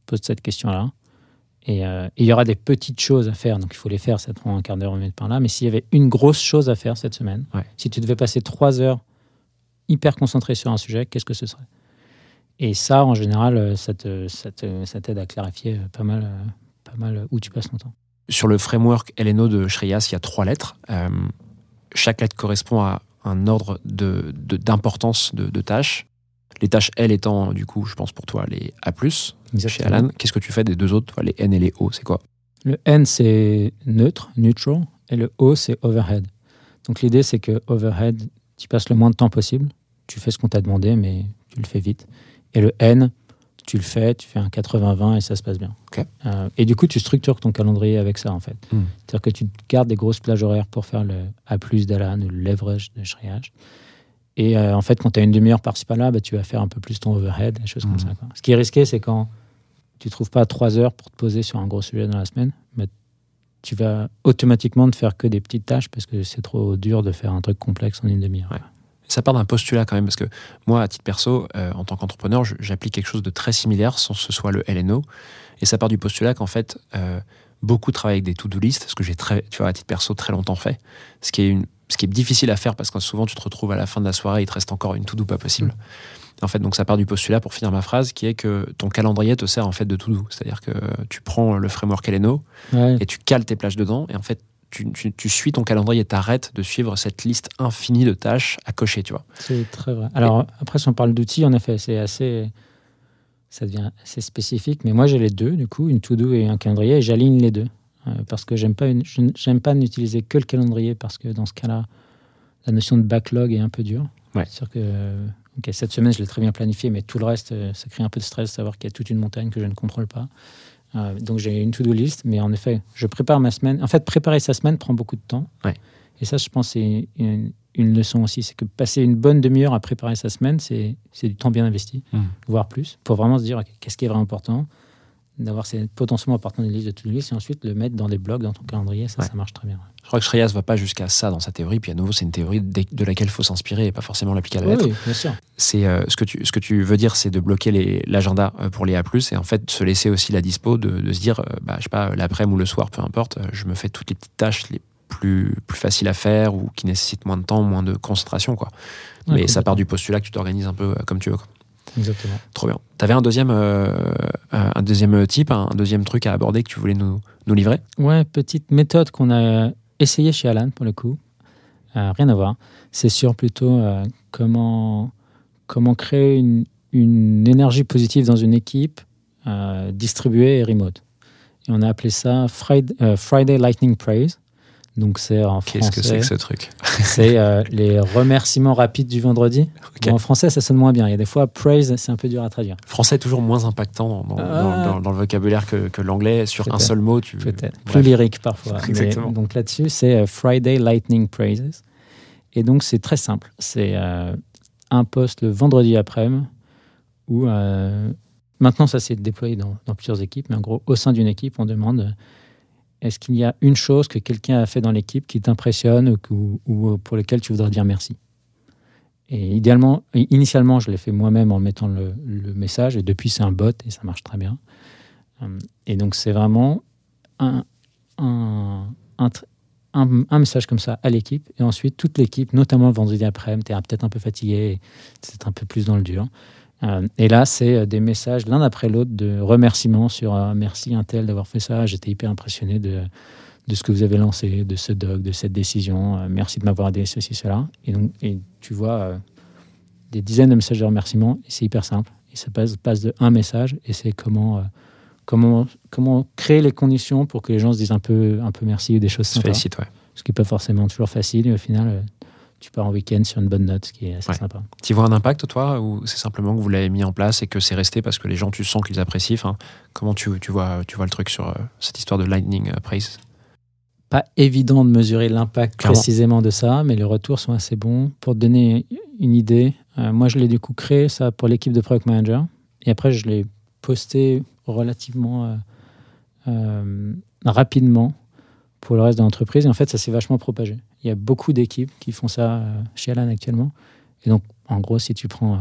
Speaker 3: Pose cette question-là. Et euh, et il y aura des petites choses à faire, donc il faut les faire, ça te prend un quart d'heure, une par là. Mais s'il y avait une grosse chose à faire cette semaine,
Speaker 1: Ouais.
Speaker 3: si tu devais passer trois heures hyper concentré sur un sujet, qu'est-ce que ce serait? Et ça, en général, euh, ça te- ça te- ça t'aide à clarifier euh, pas mal, euh, pas mal où tu passes ton temps.
Speaker 1: Sur le framework LNO de Shreyas, il y a trois lettres. Euh, chaque lettre correspond à un ordre de- de- d'importance de, de tâches. Les tâches L étant, du coup, je pense pour toi, les A+, chez Alan. Qu'est-ce que tu fais des deux autres, toi, les N et les O C'est quoi
Speaker 3: Le N, c'est neutre, neutral, et le O, c'est overhead. Donc l'idée, c'est que overhead, tu passes le moins de temps possible. Tu fais ce qu'on t'a demandé, mais tu le fais vite. Et le N, tu le fais, tu fais un 80-20 et ça se passe bien. Euh, et du coup, tu structures ton calendrier avec ça, en fait.
Speaker 1: Hmm.
Speaker 3: C'est-à-dire que tu gardes des grosses plages horaires pour faire le A d'Alan ou le leverage de Shreyas. Et euh, en fait, quand tu as une demi-heure par-ci par-là, bah, tu vas faire un peu plus ton overhead, des choses
Speaker 1: Mhm.
Speaker 3: comme ça. quoi. Ce qui est risqué, c'est quand tu trouves pas trois heures pour te poser sur un gros sujet dans la semaine, mais tu vas automatiquement ne faire que des petites tâches parce que c'est trop dur de faire un truc complexe en une demi-heure.
Speaker 1: Ouais. Ça part d'un postulat quand même, parce que moi, à titre perso, euh, en tant qu'entrepreneur, j'applique quelque chose de très similaire sans que ce soit le LNO. Et ça part du postulat qu'en fait, euh, beaucoup travaillent avec des to-do list, ce que j'ai très, tu vois, à titre perso très longtemps fait. Ce qui est, une, ce qui est difficile à faire parce que souvent tu te retrouves à la fin de la soirée, il te reste encore une to-do pas possible. En fait, donc ça part du postulat pour finir ma phrase, qui est que ton calendrier te sert en fait de to-do. C'est-à-dire que tu prends le framework
Speaker 3: Ouais.
Speaker 1: et tu cales tes plages dedans, et en fait, tu, tu- tu suis ton calendrier et t'arrêtes de suivre cette liste infinie de tâches à cocher, tu vois.
Speaker 3: C'est très vrai. Alors, après, si on parle d'outils, en effet, c'est assez. Ça devient assez spécifique. Mais moi, j'ai les deux, du coup, une to-do et un calendrier, et j'aligne les deux. Euh, parce que j'aime pas, une- j'aime pas n'utiliser que le calendrier, parce que dans ce cas-là, la notion de backlog est un peu dure.
Speaker 1: Ouais.
Speaker 3: C'est sûr que euh, cette semaine, je l'ai très bien planifié, mais tout le reste, euh, ça crée un peu de stress, savoir qu'il y a toute une montagne que je ne contrôle pas. Euh, donc, j'ai une to-do list, mais en effet, je prépare ma semaine. En fait, préparer sa semaine prend beaucoup de temps.
Speaker 1: Ouais.
Speaker 3: Et ça, je pense, c'est une, une leçon aussi. C'est que passer une bonne demi-heure à préparer sa semaine, c'est c'est du temps bien investi,
Speaker 1: Mm.
Speaker 3: voire plus, pour vraiment se dire qu'est-ce qui est vraiment important, d'avoir potentiellement important des listes de to-do list et ensuite le mettre dans des blocs dans ton calendrier. Ça,
Speaker 1: Ouais.
Speaker 3: ça marche très bien.
Speaker 1: Je crois que Shreyas va pas jusqu'à ça dans sa théorie, puis à nouveau, c'est une théorie de, laquelle il faut s'inspirer et pas forcément l'appliquer à la lettre.
Speaker 3: oui, bien sûr.
Speaker 1: c'est euh, ce que tu ce que tu veux dire c'est de bloquer l'agenda euh, pour les A+ et en fait se laisser aussi la dispo de, de se dire euh, bah je sais pas l'après-midi ou le soir peu importe euh, je me fais toutes les petites tâches les plus plus faciles à faire ou qui nécessitent moins de temps moins de concentration quoi
Speaker 3: Ouais,
Speaker 1: mais ça part du postulat que tu t'organises un peu euh, comme tu veux quoi.
Speaker 3: Exactement.
Speaker 1: trop bien t'avais un deuxième euh, un deuxième type un deuxième truc à aborder que tu voulais nous nous livrer?
Speaker 3: Ouais, petite méthode qu'on a essayé chez Alan pour le coup. Euh, rien à voir. C'est sur plutôt euh, comment, comment créer une, une énergie positive dans une équipe euh, distribuée et remote. Et on a appelé ça Friday, euh, Friday Lightning Praise. Donc c'est en
Speaker 1: qu'est-ce que c'est
Speaker 3: français,
Speaker 1: que ce truc (laughs)
Speaker 3: c'est euh, les remerciements rapides du vendredi.
Speaker 1: Ok.
Speaker 3: Bon, en français, ça sonne moins bien. Il y a des fois, praise, c'est un peu dur à traduire.
Speaker 1: français est toujours moins impactant dans,
Speaker 3: Ah.
Speaker 1: dans- dans- dans le vocabulaire que, que l'anglais sur un seul mot tu
Speaker 3: Peut-être. Plus lyrique parfois. (laughs) Mais
Speaker 1: Exactement.
Speaker 3: donc là-dessus, c'est euh, Friday Lightning Praises. Et donc, c'est très simple. C'est euh, un post le vendredi après-midi où euh, maintenant, ça s'est déployé dans, plusieurs équipes, mais en gros, au sein d'une équipe, on demande est-ce qu'il y a une chose que quelqu'un a fait dans l'équipe qui t'impressionne ou, ou pour laquelle tu voudrais dire merci? Et idéalement, initialement, je l'ai fait moi-même en mettant le, message, et depuis, c'est un bot et ça marche très bien. Hum, Et donc, c'est vraiment un, un- un message comme ça à l'équipe, et ensuite toute l'équipe, notamment le vendredi après-midi, tu es peut-être un peu fatigué, c'est un peu plus dans le dur. Euh, et là, c'est euh, des messages l'un après l'autre de remerciements sur euh, merci un tel d'avoir fait ça, j'étais hyper impressionné de, de ce que vous avez lancé, de ce doc, de cette décision, merci de m'avoir aidé, ceci, cela. Et donc, et tu vois des dizaines de messages de remerciements, et c'est hyper simple. Et ça passe, passe de un message, et c'est comment, euh, comment, comment créer les conditions pour que les gens se disent un peu, un peu merci ou des choses
Speaker 1: se
Speaker 3: sympas.
Speaker 1: félicite ouais
Speaker 3: Ce qui n'est pas forcément toujours facile, mais au final, tu pars en week-end sur une bonne note, ce qui est assez
Speaker 1: Ouais.
Speaker 3: sympa.
Speaker 1: Tu vois un impact, toi, ou c'est simplement que vous l'avez mis en place et que c'est resté parce que les gens, tu sens qu'ils apprécient Comment tu, tu, vois, tu vois le truc sur euh, cette histoire de Lightning euh, Praise?
Speaker 3: Pas évident de mesurer l'impact précisément de ça, mais les retours sont assez bons. Pour te donner une idée, euh, moi je l'ai du coup créé ça pour l'équipe de Product Manager, et après je l'ai posté relativement euh, rapidement pour le reste de l'entreprise, et en fait ça s'est vachement propagé. Il y a beaucoup d'équipes qui font ça euh, chez Alan actuellement, et donc en gros si tu prends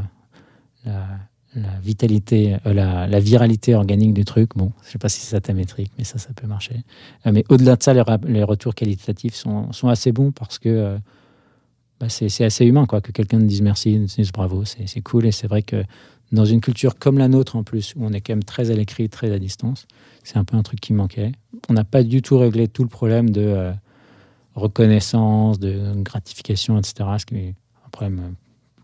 Speaker 3: euh, la, vitalité, euh, la, viralité organique du truc. Bon, je sais pas si c'est ça ta métrique, mais ça, ça peut marcher. Mais au-delà de ça, les, retours qualitatifs sont, assez bons parce que bah, c'est assez humain, quoi, que quelqu'un dise merci, dise bravo, c'est cool. Et c'est vrai que dans une culture comme la nôtre, en plus, où on est quand même très à l'écrit, très à distance, c'est un peu un truc qui manquait. On n'a pas du tout réglé tout le problème de euh, reconnaissance, de gratification, etc., ce qui est un problème euh,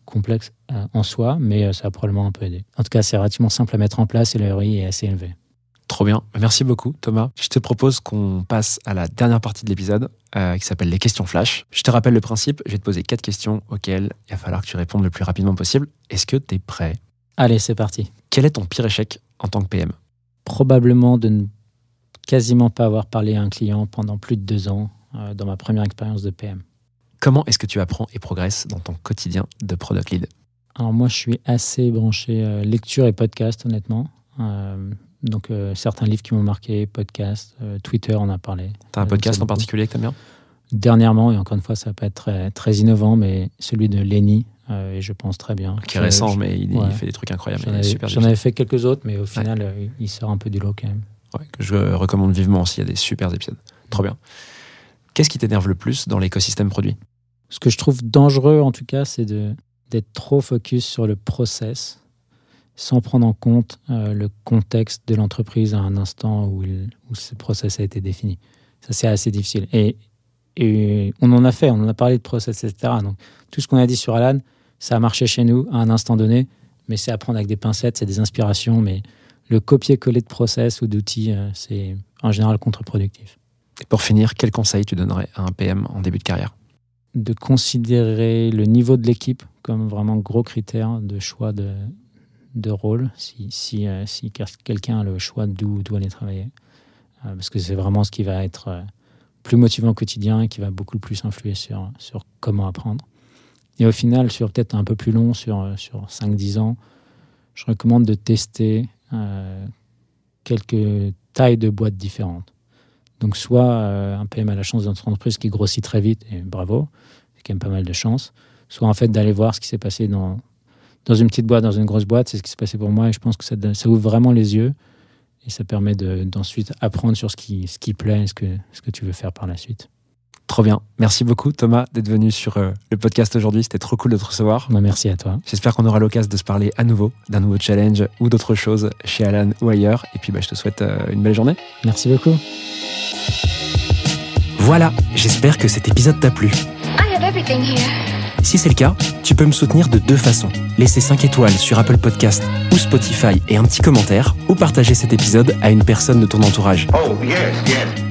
Speaker 3: complexe euh, en soi, mais ça a probablement un peu aidé. En tout cas, c'est relativement simple à mettre en place et le ROI est assez élevé.
Speaker 1: Trop bien. Merci beaucoup, Thomas. Je te propose qu'on passe à la dernière partie de l'épisode qui s'appelle les questions flash. Je te rappelle le principe. Je vais te poser quatre questions auxquelles il va falloir que tu répondes le plus rapidement possible. Est-ce que tu es prêt?
Speaker 3: Allez, c'est parti.
Speaker 1: Quel est ton pire échec en tant que PM
Speaker 3: Probablement de ne quasiment pas avoir parlé à un client pendant plus de deux ans euh, dans ma première expérience de PM.
Speaker 1: Comment est-ce que tu apprends et progresses dans ton quotidien de product lead?
Speaker 3: Alors moi, je suis assez branché euh, lecture et podcast, honnêtement. Euh, donc certains livres qui m'ont marqué, podcast, Twitter, on en a parlé.
Speaker 1: T'as un podcast en particulier que t'aimes bien?
Speaker 3: Dernièrement, et encore une fois, ça peut être très, très innovant, mais celui de Lenny, euh, et je pense très bien.
Speaker 1: Qui est
Speaker 3: Euh,
Speaker 1: récent,
Speaker 3: je-
Speaker 1: mais il, il
Speaker 3: ouais.
Speaker 1: fait des trucs incroyables.
Speaker 3: J'en
Speaker 1: il
Speaker 3: avais, fait quelques autres, mais au final, euh, il sort un peu du lot quand même.
Speaker 1: Ouais, que je recommande vivement aussi. Il y a des super épisodes. Trop bien. Qu'est-ce qui t'énerve le plus dans l'écosystème produit?
Speaker 3: Ce que je trouve dangereux, en tout cas, c'est d'être trop focus sur le process, sans prendre en compte euh, le contexte de l'entreprise à un instant où, il- où ce process a été défini. Ça, c'est assez difficile. Et et on en a fait, on en a parlé de process, etc. Donc, tout ce qu'on a dit sur Alan, ça a marché chez nous à un instant donné, mais c'est à prendre avec des pincettes, c'est des inspirations, mais le copier-coller de process ou d'outils, euh, c'est en général contre-productif.
Speaker 1: Et pour finir, quel conseil tu donnerais à un PM en début de carrière?
Speaker 3: De considérer le niveau de l'équipe comme vraiment gros critère de choix de, de rôle, si, si, euh, si quelqu'un a le choix d'où aller travailler. Euh, parce que c'est vraiment ce qui va être plus motivant au quotidien et qui va beaucoup plus influer sur, sur comment apprendre. Et au final, sur peut-être un peu plus long, sur, euh, sur 5-10 ans, je recommande de tester euh, quelques tailles de boîtes différentes. Donc soit euh, un PM a la chance d'être une entreprise qui grossit très vite, et bravo, c'est quand même pas mal de chance. Soit en fait d'aller voir ce qui s'est passé dans, dans une petite boîte, dans une grosse boîte, c'est ce qui s'est passé pour moi et je pense que ça, ouvre vraiment les yeux et ça permet de- d'ensuite apprendre sur ce qui, ce qui plaît ce que, ce que tu veux faire par la suite.
Speaker 1: Trop bien. Merci beaucoup Thomas d'être venu sur euh, le podcast aujourd'hui. C'était trop cool de te recevoir.
Speaker 3: Bah, merci à toi.
Speaker 1: J'espère qu'on aura l'occasion de se parler à nouveau d'un nouveau challenge ou d'autres choses chez Alan ou ailleurs. Et puis bah, je te souhaite euh, une belle journée.
Speaker 3: Merci beaucoup.
Speaker 1: Voilà, j'espère que cet épisode t'a plu.
Speaker 4: I have everything here.
Speaker 1: Si c'est le cas, tu peux me soutenir de deux façons. Laisser 5 étoiles sur Apple Podcast ou Spotify et un petit commentaire, ou partager cet épisode à une personne de ton entourage.
Speaker 2: Oh, yes, yes.